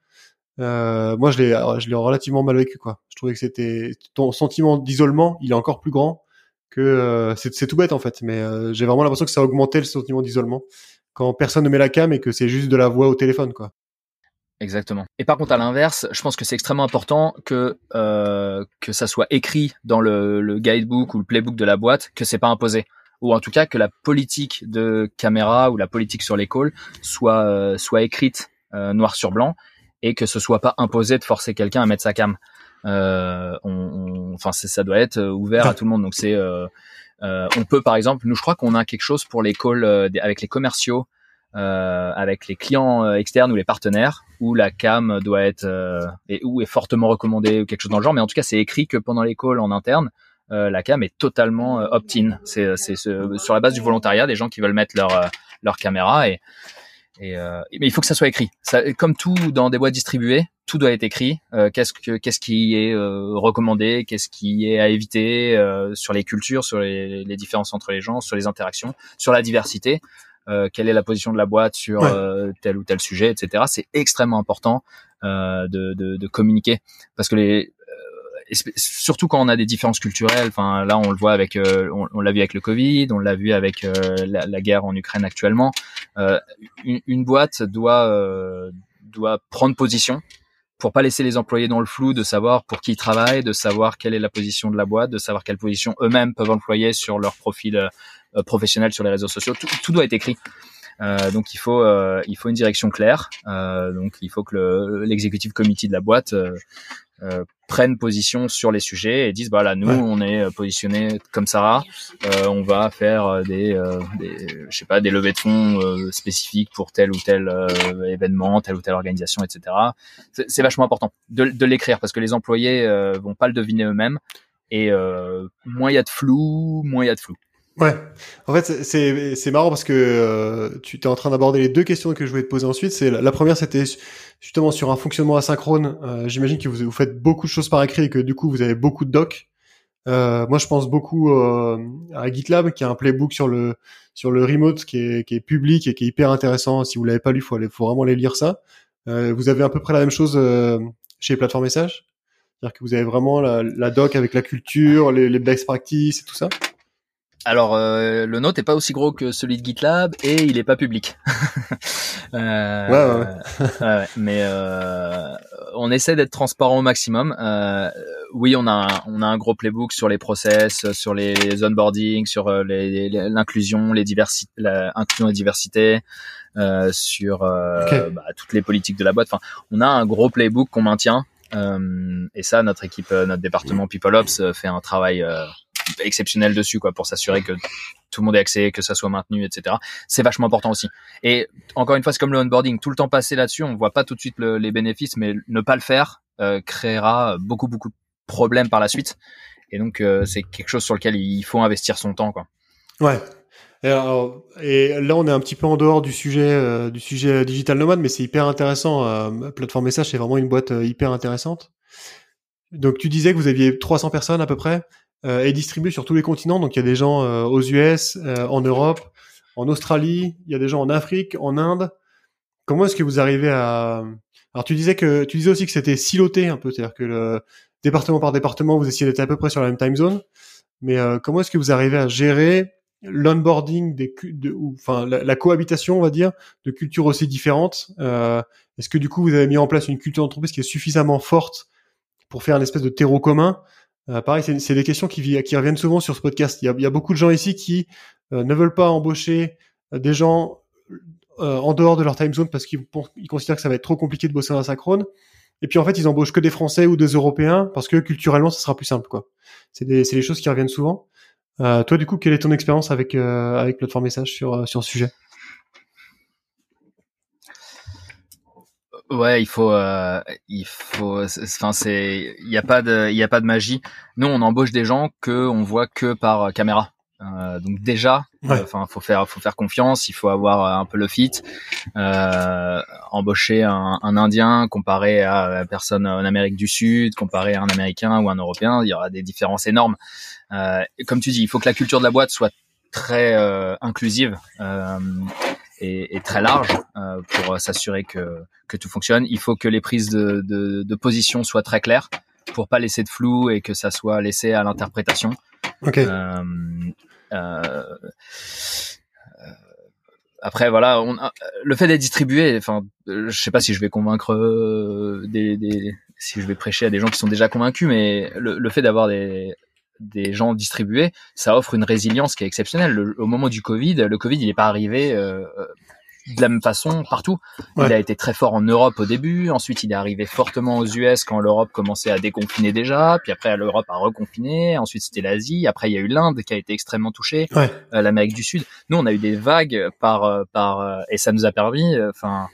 A: euh, moi je l'ai je l'ai relativement mal vécu quoi. Je trouvais que c'était ton sentiment d'isolement il est encore plus grand que c'est tout bête en fait. Mais j'ai vraiment l'impression que ça a augmenté le sentiment d'isolement quand personne ne met la cam et que c'est juste de la voix au téléphone quoi
B: Exactement. Et par contre, à l'inverse, je pense que c'est extrêmement important que euh, que ça soit écrit dans le, le, guidebook ou le playbook de la boîte, que c'est pas imposé, ou en tout cas que la politique de caméra ou la politique sur les calls soit euh, soit écrite euh, noir sur blanc et que ce soit pas imposé de forcer quelqu'un à mettre sa cam. Euh, on, enfin, ça doit être ouvert à tout le monde. Donc c'est euh, on peut par exemple, nous je crois qu'on a quelque chose pour les calls avec les commerciaux euh, avec les clients euh, externes ou les partenaires où la cam doit être euh, et où est fortement recommandée ou quelque chose dans le genre. Mais en tout cas c'est écrit que pendant les calls en interne euh, la cam est totalement opt-in. C'est c'est sur la base du volontariat des gens qui veulent mettre leur leur caméra et et mais il faut que ça soit écrit. Ça, comme tout dans des boîtes distribuées tout doit être écrit. Qu'est-ce que qu'est-ce qui est recommandé qu'est-ce qui est à éviter sur les cultures sur les, les différences entre les gens sur les interactions sur la diversité euh, quelle est la position de la boîte sur euh, tel ou tel sujet, etc. C'est extrêmement important euh, de, de, de, communiquer parce que les surtout quand on a des différences culturelles. Enfin, là, on le voit avec, on, on l'a vu avec le Covid, on l'a vu avec la, la, guerre en Ukraine actuellement. Une, une, boîte doit doit prendre position pour pas laisser les employés dans le flou de savoir pour qui ils travaillent, de savoir quelle est la position de la boîte, de savoir quelle position eux-mêmes peuvent employer sur leur profil euh, professionnels sur les réseaux sociaux. Tout, tout doit être écrit. Euh, donc il faut euh, il faut une direction claire. Euh, donc il faut que l'exécutif committee de la boîte euh, euh, prenne position sur les sujets et disent voilà bah, nous on est positionné comme ça. on va faire des, des je sais pas des levées de fonds spécifiques pour tel ou tel événement, telle ou telle organisation, etc. C'est vachement important de, de l'écrire parce que les employés vont pas le deviner eux-mêmes et moins il y a de flou, moins il y a de flou.
A: Ouais. En fait, c'est marrant parce que euh, tu es en train d'aborder les deux questions que je voulais te poser ensuite. C'est la, première, c'était justement sur un fonctionnement asynchrone. Euh, J'imagine que vous, vous faites beaucoup de choses par écrit et que du coup vous avez beaucoup de docs. Euh, moi, je pense beaucoup euh, à GitLab qui a un playbook sur le sur le remote qui est qui est public et qui est hyper intéressant. Si vous l'avez pas lu, faut aller, faut vraiment aller lire ça. Euh, vous avez à peu près la même chose chez Plateforme Message, c'est-à-dire que vous avez vraiment la, doc avec la culture, les, les best practices et tout ça.
B: Alors euh, le nôtre est pas aussi gros que celui de GitLab et il est pas public.
A: euh, ouais,
B: ouais. ouais, mais euh, on essaie d'être transparent au maximum. Euh, oui, on a un, on a un gros playbook sur les process, sur les, onboarding, sur euh, l'inclusion, les, diversités, l'inclusion et diversité, euh, sur bah, toutes les politiques de la boîte. Enfin, on a un gros playbook qu'on maintient. et ça, notre équipe, notre département People Ops fait un travail exceptionnel dessus, quoi, pour s'assurer que tout le monde ait accès, que ça soit maintenu, etc. C'est vachement important aussi. Et encore une fois, c'est comme le onboarding. Tout le temps passé là-dessus, on voit pas tout de suite les bénéfices, mais ne pas le faire euh, créera beaucoup beaucoup de problèmes par la suite. Et donc, euh, c'est quelque chose sur lequel il faut investir son temps, quoi.
A: Ouais. Et, là, on est un petit peu en dehors du sujet euh, du sujet digital nomade, mais c'est hyper intéressant. plateforme message, c'est vraiment une boîte hyper intéressante. Donc, tu disais que vous aviez 300 personnes à peu près euh, est distribué sur tous les continents. Donc il y a des gens euh, aux US, euh, en Europe, en Australie, il y a des gens en Afrique, en Inde. Comment est-ce que vous arrivez à Alors tu disais que tu disais aussi que c'était siloté un peu, c'est-à-dire que le département par département, vous essayez d'être à peu près sur la même time zone. Mais comment est-ce que vous arrivez à gérer l'onboarding des de, ou, enfin la, la, cohabitation on va dire de cultures aussi différentes euh, est-ce que du coup vous avez mis en place une culture d'entreprise qui est suffisamment forte pour faire une espèce de terreau commun pareil, c'est des questions qui, reviennent souvent sur ce podcast. Il y a, beaucoup de gens ici qui ne veulent pas embaucher des gens en dehors de leur time zone parce qu'ils considèrent que ça va être trop compliqué de bosser en asynchrone. Et puis en fait, ils embauchent que des Français ou des Européens parce que culturellement, ça sera plus simple, quoi. C'est des, des choses qui reviennent souvent. Euh, toi, du coup, quelle est ton expérience avec euh, avec plateforme message sur euh, sur ce sujet?
B: Ouais, il faut, euh, il faut, enfin c'est, il y a pas de, il y a pas de magie. Nous, on embauche des gens que on voit que par caméra. Euh, donc déjà, enfin, faut faire, faut faire confiance. Il faut avoir un peu le fit. Euh, embaucher un, un, Indien comparé à la personne en Amérique du Sud, comparé à un Américain ou un Européen, il y aura des différences énormes. Euh, comme tu dis, il faut que la culture de la boîte soit très euh, inclusive euh, et, très large euh, pour s'assurer que, que tout fonctionne. Il faut que les prises de, de, de position soient très claires pour pas laisser de flou et que ça soit laissé à l'interprétation.
A: Okay.
B: Euh, euh, après voilà, on le fait d'être distribué. Enfin, je sais pas si je vais convaincre euh, des, des, si je vais prêcher à des gens qui sont déjà convaincus, mais le, le fait d'avoir des des gens distribués, ça offre une résilience qui est exceptionnelle. au moment du Covid, le Covid il n'est pas arrivé euh, de la même façon partout. Il a été très fort en Europe au début, ensuite il est arrivé fortement aux US quand l'Europe commençait à déconfiner déjà, puis après l'Europe a reconfiné, ensuite c'était l'Asie, après il y a eu l'Inde qui a été extrêmement touchée, euh, l'Amérique du Sud. Nous on a eu des vagues par euh, par euh, et ça nous a permis, enfin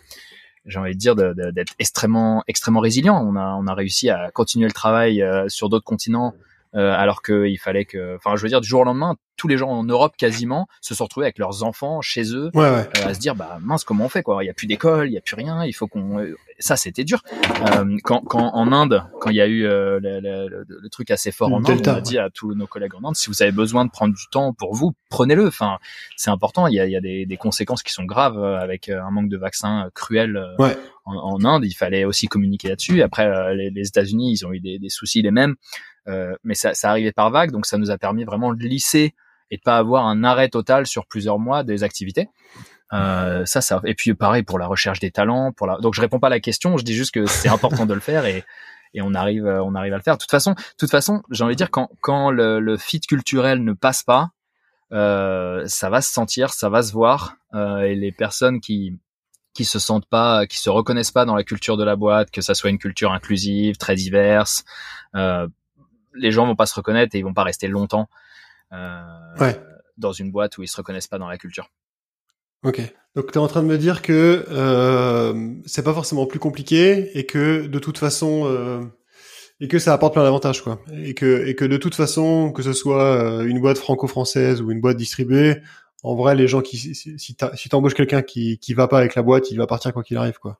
B: j'ai envie de dire d'être extrêmement extrêmement résilient. On a on a réussi à continuer le travail sur d'autres continents euh, alors qu'il fallait que, enfin, je veux dire, du jour au lendemain, tous les gens en Europe quasiment se sont retrouvés avec leurs enfants chez eux,
A: euh,
B: à se dire, bah mince, comment on fait quoi? Il y a plus d'école, il y a plus rien, il faut qu'on. Euh, ça, c'était dur. quand, quand en Inde, quand il y a eu le, le, le, truc assez fort en Inde, on a dit à tous nos collègues en Inde, si vous avez besoin de prendre du temps pour vous, prenez-le. Enfin, c'est important. Il y a, il y a des, des, conséquences qui sont graves avec un manque de vaccins cruel. En, en, Inde, il fallait aussi communiquer là-dessus. Après, les, les États-Unis, ils ont eu des, des soucis les mêmes. Euh, mais ça, ça arrivait par vague, donc ça nous a permis vraiment de lisser et de pas avoir un arrêt total sur plusieurs mois des activités. Euh, ça, ça, et puis pareil pour la recherche des talents. Pour la... Donc je réponds pas à la question, je dis juste que c'est important de le faire et, et on arrive, on arrive à le faire. De toute façon, de toute façon, j'ai envie de dire quand quand le, le fit culturel ne passe pas, euh, ça va se sentir, ça va se voir euh, et les personnes qui qui se sentent pas, qui se reconnaissent pas dans la culture de la boîte, que ça soit une culture inclusive, très diverse, euh, les gens vont pas se reconnaître et ils vont pas rester longtemps euh, dans une boîte où ils se reconnaissent pas dans la culture.
A: Ok. Donc tu es en train de me dire que euh, c'est pas forcément plus compliqué et que de toute façon euh, et que ça apporte plein d'avantages quoi. Et que et que de toute façon que ce soit euh, une boîte franco-française ou une boîte distribuée, en vrai les gens qui si si t'embauches quelqu'un qui qui va pas avec la boîte, il va partir quoi qu'il arrive quoi.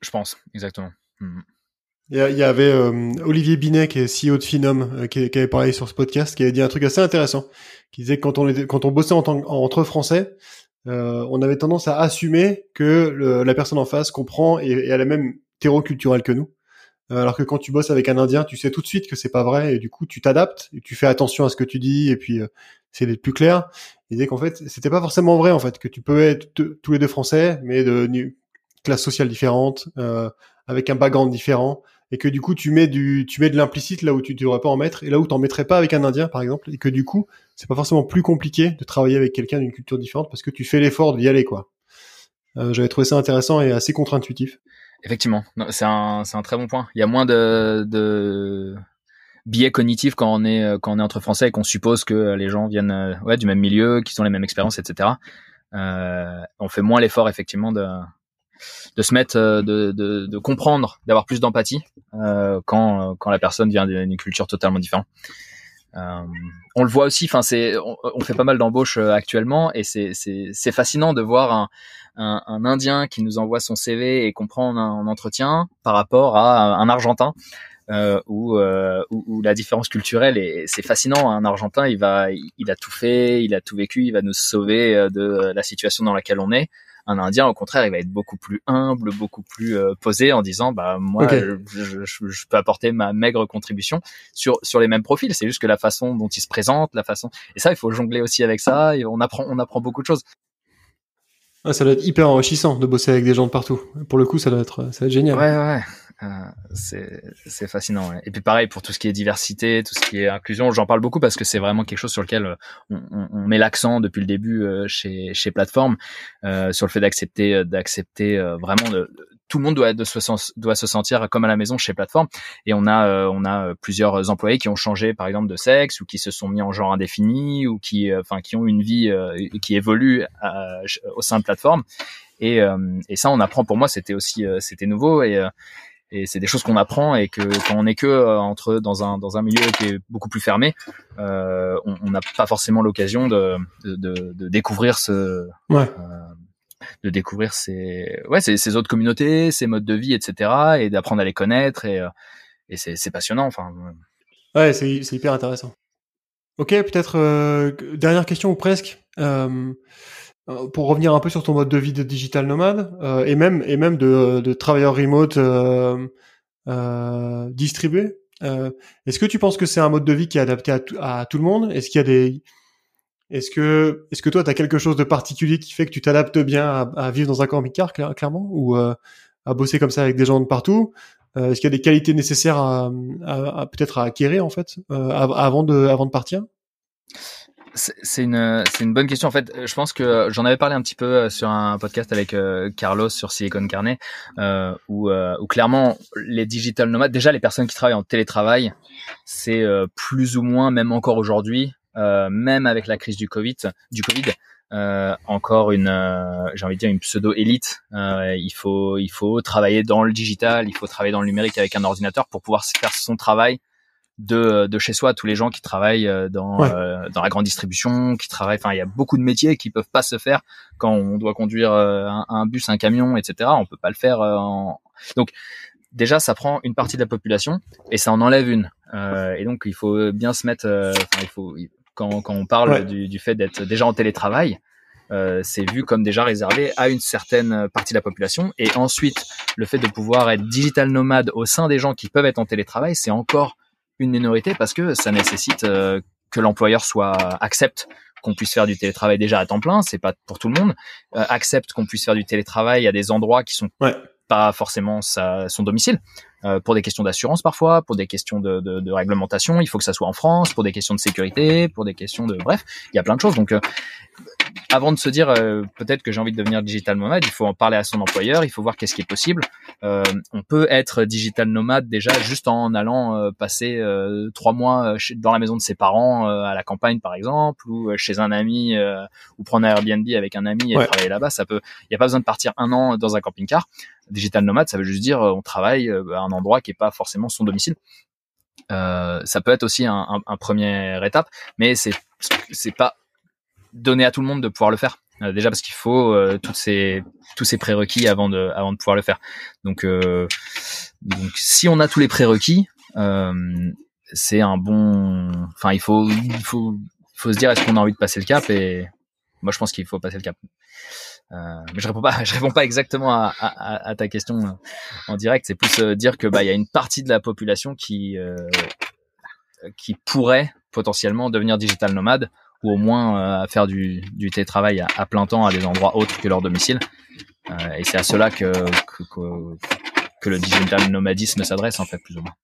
B: Je pense exactement.
A: Mmh. Il y, avait euh, Olivier Binet, qui est CEO de Finom, euh, qui, qui, avait parlé sur ce podcast, qui avait dit un truc assez intéressant, qui disait que quand on, était, quand on bossait en tant, entre Français, euh, on avait tendance à assumer que le, la personne en face comprend et, et, a la même terreau culturel que nous. Euh, alors que quand tu bosses avec un Indien, tu sais tout de suite que c'est pas vrai et du coup tu t'adaptes et tu fais attention à ce que tu dis et puis c'est d'être plus clair. Il disait qu'en fait c'était pas forcément vrai en fait que tu peux être tous les deux Français mais de classe sociale différente, avec un background différent et que du coup tu mets du tu mets de l'implicite là où tu devrais pas en mettre et là où t'en mettrais pas avec un indien par exemple et que du coup c'est pas forcément plus compliqué de travailler avec quelqu'un d'une culture différente parce que tu fais l'effort d'y aller quoi. Euh, j'avais trouvé ça intéressant et assez contre-intuitif.
B: Effectivement. C'est un c'est un très bon point. Il y a moins de de biais cognitifs quand on est quand on est entre français et qu'on suppose que les gens viennent euh, ouais du même milieu qu'ils ont les mêmes expériences etc euh, on fait moins l'effort effectivement de de se mettre, euh, de, de, comprendre, d'avoir plus d'empathie euh, quand, quand la personne vient d'une culture totalement différente. Euh, on le voit aussi, enfin c'est, on, fait pas mal d'embauches euh, actuellement et c'est c'est fascinant de voir un, un, un, Indien qui nous envoie son CV et qu'on prend en, entretien par rapport à un Argentin. Euh, où, euh, où, la différence culturelle et c'est fascinant. Un Argentin, il va, il a tout fait, il a tout vécu, il va nous sauver de la situation dans laquelle on est. Un Indien, au contraire, il va être beaucoup plus humble, beaucoup plus euh, posé en disant, bah moi, je, je, je, peux apporter ma maigre contribution sur sur les mêmes profils. C'est juste que la façon dont il se présente, la façon et ça, il faut jongler aussi avec ça. Et on apprend, on apprend beaucoup de choses.
A: ça doit être hyper enrichissant de bosser avec des gens de partout. Pour le coup, ça doit être, ça va être génial.
B: Ouais, ouais. Euh, c'est fascinant. Et puis pareil pour tout ce qui est diversité, tout ce qui est inclusion, j'en parle beaucoup parce que c'est vraiment quelque chose sur lequel euh, on, on, on met l'accent depuis le début euh, chez chez plateforme euh, sur le fait d'accepter d'accepter vraiment de, tout le monde doit, se, doit se sentir comme à la maison chez plateforme et on a on a plusieurs employés qui ont changé par exemple de sexe ou qui se sont mis en genre indéfini ou qui enfin qui ont une vie qui évolue au sein de plateforme et, et ça on apprend pour moi c'était aussi c'était nouveau et et c'est des choses qu'on apprend et que quand on est que euh, entre dans un dans un milieu qui est beaucoup plus fermé, euh, on n'a pas forcément l'occasion de, de, de, de, découvrir ce ouais. euh, de découvrir ces ouais ces, ces, autres communautés, ces modes de vie, etc. et d'apprendre à les connaître et et c'est passionnant. Enfin.
A: Ouais, c'est c'est hyper intéressant. Ok, peut-être dernière question ou presque. Euh, euh, pour revenir un peu sur ton mode de vie de digital nomade euh, et même et même de, de travailleur remote euh, euh distribué. est-ce que tu penses que c'est un mode de vie qui est adapté à, à tout le monde? Est-ce qu'il y a des est-ce que est-ce que toi tu as quelque chose de particulier qui fait que tu t'adaptes bien à, à, vivre dans un camping-car clairement ou à bosser comme ça avec des gens de partout? Est-ce qu'il y a des qualités nécessaires à, à peut-être à acquérir en fait avant de avant de partir?
B: C'est une, une bonne question. En fait, je pense que j'en avais parlé un petit peu euh, sur un podcast avec euh, Carlos sur Silicon Carnet, euh, où, euh, où clairement les digital nomades, déjà les personnes qui travaillent en télétravail, c'est plus ou moins, même encore aujourd'hui, même avec la crise du Covid, du Covid, encore une, j'ai envie de dire une pseudo élite. il faut, il faut travailler dans le digital, il faut travailler dans le numérique avec un ordinateur pour pouvoir faire son travail de, de chez soi, tous les gens qui travaillent euh, dans, euh, dans la grande distribution, qui travaillent, enfin il y a beaucoup de métiers qui peuvent pas se faire quand on doit conduire euh, un, bus, un camion, etc. On peut pas le faire. En... Donc déjà ça prend une partie de la population et ça en enlève une. et donc il faut bien se mettre, il faut quand, quand on parle du, du, fait d'être déjà en télétravail, euh, c'est vu comme déjà réservé à une certaine partie de la population. Et ensuite, le fait de pouvoir être digital nomade au sein des gens qui peuvent être en télétravail, c'est encore une minorité parce que ça nécessite euh, que l'employeur soit accepte qu'on puisse faire du télétravail déjà à temps plein, c'est pas pour tout le monde, euh, accepte qu'on puisse faire du télétravail à des endroits qui sont pas forcément sa, son domicile. Euh, pour des questions d'assurance parfois, pour des questions de, de, de, réglementation, il faut que ça soit en France, pour des questions de sécurité, pour des questions de bref, il y a plein de choses. Donc, euh, avant de se dire euh, peut-être que j'ai envie de devenir digital nomade, il faut en parler à son employeur, il faut voir qu'est-ce qui est possible. on peut être digital nomade déjà juste en allant passer trois mois dans la maison de ses parents à la campagne par exemple, ou chez un ami, ou prendre un Airbnb avec un ami et travailler là-bas. Ça peut, il n'y a pas besoin de partir un an dans un camping-car digital nomade, ça veut juste dire on travaille à un endroit qui est pas forcément son domicile. Euh, ça peut être aussi un, première étape, mais c'est c'est pas donné à tout le monde de pouvoir le faire. Euh, déjà parce qu'il faut euh, ces tous ces prérequis avant de avant de pouvoir le faire. Donc euh, si on a tous les prérequis, c'est un bon. Enfin il faut il faut il faut se dire est-ce qu'on a envie de passer le cap et moi je pense qu'il faut passer le cap. Euh, mais je réponds pas, je réponds pas exactement à, à, à ta question euh, en direct. C'est plus euh, dire que bah il y a une partie de la population qui qui pourrait potentiellement devenir digital nomade ou au moins euh, faire du, du télétravail à, plein temps à des endroits autres que leur domicile. et c'est à cela que, que, que, que le digital nomadisme s'adresse en fait plus ou moins.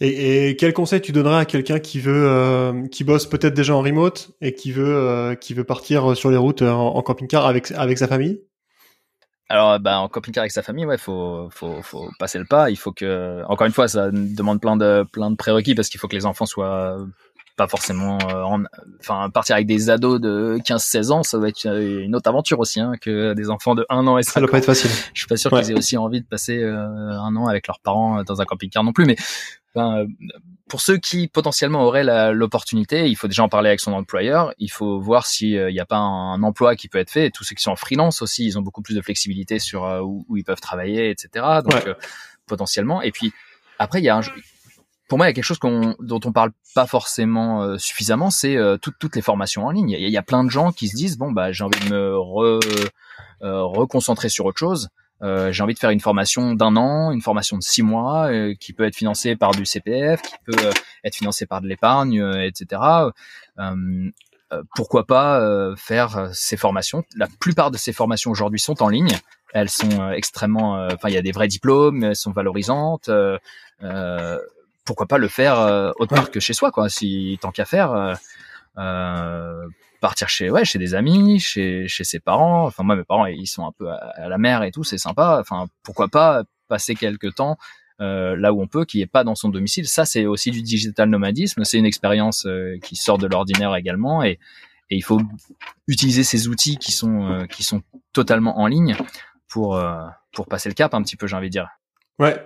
A: Et, quel conseil tu donnerais à quelqu'un qui veut, euh, qui bosse peut-être déjà en remote et qui veut, euh, qui veut partir sur les routes en, en camping-car avec avec sa famille?
B: Alors, bah, en camping-car avec sa famille, ouais, faut, faut, faut passer le pas. Il faut que, encore une fois, ça demande plein de, plein de prérequis parce qu'il faut que les enfants soient pas forcément euh, en, enfin partir avec des ados de 15-16 ans ça va être une autre aventure aussi hein, que des enfants de 1 an et 5
A: ça doit pas être facile
B: je suis pas sûr qu'ils aient aussi envie de passer euh, un an avec leurs parents dans un camping-car non plus mais ben, pour ceux qui potentiellement auraient l'opportunité, il faut déjà en parler avec son employeur. Il faut voir s'il euh, n'y a pas un, emploi qui peut être fait. Et tous ceux qui sont en freelance aussi, ils ont beaucoup plus de flexibilité sur euh, où, où, ils peuvent travailler, etc. Donc euh, potentiellement. Et puis après, il y a un, pour moi, il y a quelque chose dont on parle pas forcément suffisamment, c'est toutes les formations en ligne. Il y, a plein de gens qui se disent bon bah j'ai envie de me re, reconcentrer sur autre chose. Euh, j'ai envie de faire une formation d'un an, une formation de six mois, euh, qui peut être financée par du CPF, qui peut euh, être financée par de l'épargne, etc. pourquoi pas faire ces formations La plupart de ces formations aujourd'hui sont en ligne. Elles sont extrêmement, enfin, il y a des vrais diplômes, elles sont valorisantes. Pourquoi pas le faire autre part que chez soi, quoi. Si tant qu'à faire, partir chez ouais chez des amis chez chez ses parents. Enfin moi mes parents ils sont un peu à, la mer et tout c'est sympa. Enfin pourquoi pas passer quelques temps euh, là où on peut qui est pas dans son domicile. Ça c'est aussi du digital nomadisme. C'est une expérience euh, qui sort de l'ordinaire également et, et il faut utiliser ces outils qui sont euh, qui sont totalement en ligne pour pour passer le cap un petit peu j'ai envie de dire.
A: Ouais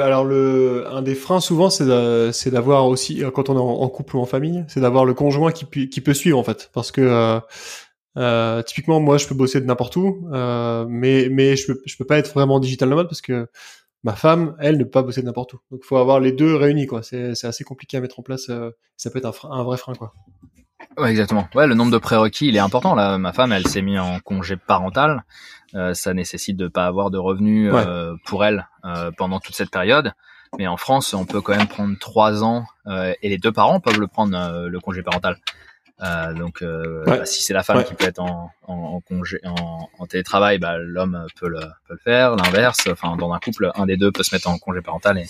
A: alors le, un des freins souvent, c'est d'avoir aussi, quand on est en, couple ou en famille, c'est d'avoir le conjoint qui, peut suivre en fait, parce que euh, euh, typiquement moi je peux bosser de n'importe où, euh, mais mais je peux peux pas être vraiment digital nomade parce que ma femme, elle, ne peut pas bosser de n'importe où. Donc il faut avoir les deux réunis quoi. C'est assez compliqué à mettre en place. Ça peut être un, un vrai frein quoi.
B: Ouais, exactement. Ouais, le nombre de prérequis, il est important. Là, ma femme, elle s'est mise en congé parental. Euh, ça nécessite de pas avoir de revenus euh, pour elle euh, pendant toute cette période. Mais en France, on peut quand même prendre trois ans euh, et les deux parents peuvent le prendre euh, le congé parental. donc, bah, si c'est la femme qui peut être en, en, en congé, en, en, télétravail, bah, l'homme peut le, peut le faire. L'inverse, enfin, dans un couple, un des deux peut se mettre en congé parental et,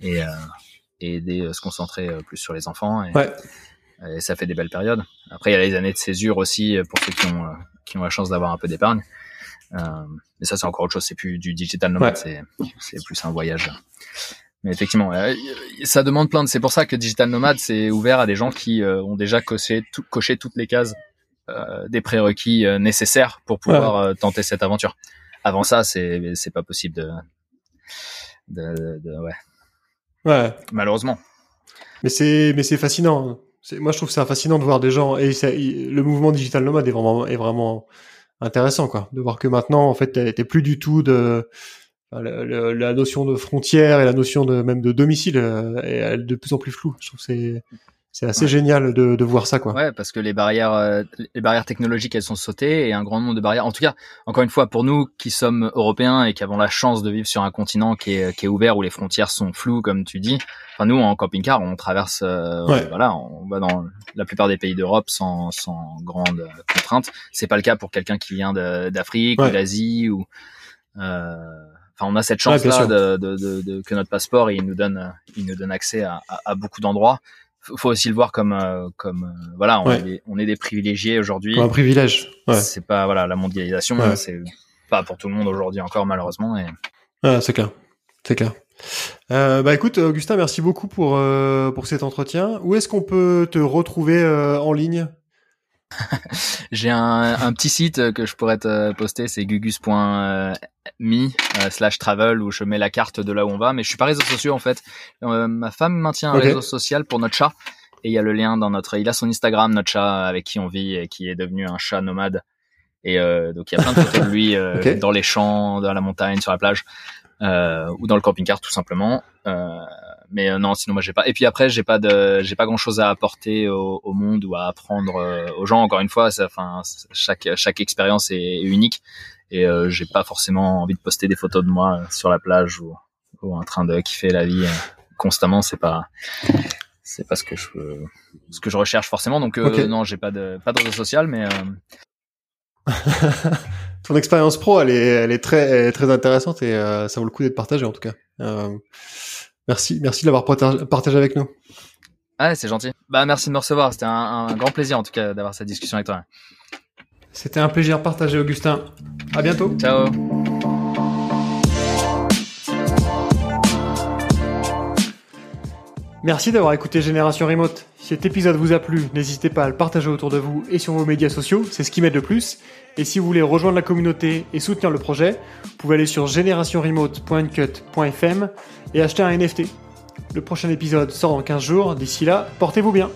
B: et, et aider se concentrer plus sur les enfants. Et, et ça fait des belles périodes. Après, il y a les années de césure aussi pour ceux qui ont, qui ont la chance d'avoir un peu d'épargne. Euh, mais ça, c'est encore autre chose. C'est plus du digital nomade, c'est c'est plus un voyage. Mais effectivement, euh, ça demande plein de. C'est pour ça que digital nomade, c'est ouvert à des gens qui euh, ont déjà coché, tout, coché toutes les cases des prérequis nécessaires pour pouvoir tenter cette aventure. Avant ça, c'est c'est pas possible de, de, de ouais.
A: Ouais.
B: Malheureusement.
A: Mais c'est mais c'est fascinant. Moi, je trouve ça fascinant de voir des gens et le mouvement digital nomade est vraiment est vraiment intéressant quoi. De voir que maintenant en fait t'es plus du tout de la, notion de frontière et la notion de même de domicile euh, est de plus en plus floue. Je trouve c'est c'est assez génial de, de, voir ça quoi.
B: Ouais, parce que les barrières, euh, les barrières technologiques, elles sont sautées et un grand nombre de barrières. En tout cas, encore une fois, pour nous qui sommes européens et qui avons la chance de vivre sur un continent qui est, qui est ouvert où les frontières sont floues, comme tu dis. Enfin, nous en camping-car, on traverse, euh, voilà, on va dans la plupart des pays d'Europe sans, sans grande contrainte. C'est pas le cas pour quelqu'un qui vient d'Afrique ou d'Asie ou. Euh, Enfin, on a cette chance-là de, de, de, que notre passeport il nous donne, il nous donne accès à, à, à beaucoup d'endroits faut aussi le voir comme euh, comme euh, voilà on, est des, on, est des, privilégiés aujourd'hui.
A: Un privilège ouais.
B: c'est pas voilà la mondialisation c'est pas pour tout le monde aujourd'hui encore malheureusement et
A: c'est clair. C'est clair. Euh, bah écoute Augustin merci beaucoup pour pour cet entretien. Où est-ce qu'on peut te retrouver en ligne?
B: J'ai un, un, petit site que je pourrais te poster, c'est gugus.me euh, slash travel où je mets la carte de là où on va, mais je suis pas réseaux sociaux en fait. Euh, ma femme maintient un réseau social pour notre chat et il y a le lien dans notre, il a son Instagram, notre chat avec qui on vit et qui est devenu un chat nomade. Et euh, donc il y a plein de photos de lui euh, dans les champs, dans la montagne, sur la plage ou dans le camping-car tout simplement mais euh, non, sinon moi j'ai pas. Et puis après, j'ai pas de, j'ai pas grand chose à apporter au, au monde ou à apprendre euh, aux gens. Encore une fois, enfin, chaque chaque expérience est, unique et euh, j'ai pas forcément envie de poster des photos de moi sur la plage ou, ou en train de kiffer la vie constamment. C'est pas, c'est pas ce que je, ce que je recherche forcément. Donc non, j'ai pas de, pas de réseau social, mais
A: ton expérience pro, elle est, elle est très, très intéressante et ça vaut le coup d'être partagé en tout cas. Euh, Merci, merci de l'avoir partagé avec nous.
B: Ah, c'est gentil. Bah, merci de me recevoir. C'était un, grand plaisir, en tout cas, d'avoir cette discussion avec toi.
A: C'était un plaisir partagé, Augustin. À bientôt.
B: Ciao.
A: Merci d'avoir écouté Génération Remote. Si cet épisode vous a plu, n'hésitez pas à le partager autour de vous et sur vos médias sociaux, c'est ce qui m'aide le plus. Et si vous voulez rejoindre la communauté et soutenir le projet, vous pouvez aller sur generationremote.cut.fm et acheter un NFT. Le prochain épisode sort dans 15 jours. D'ici là, portez-vous bien.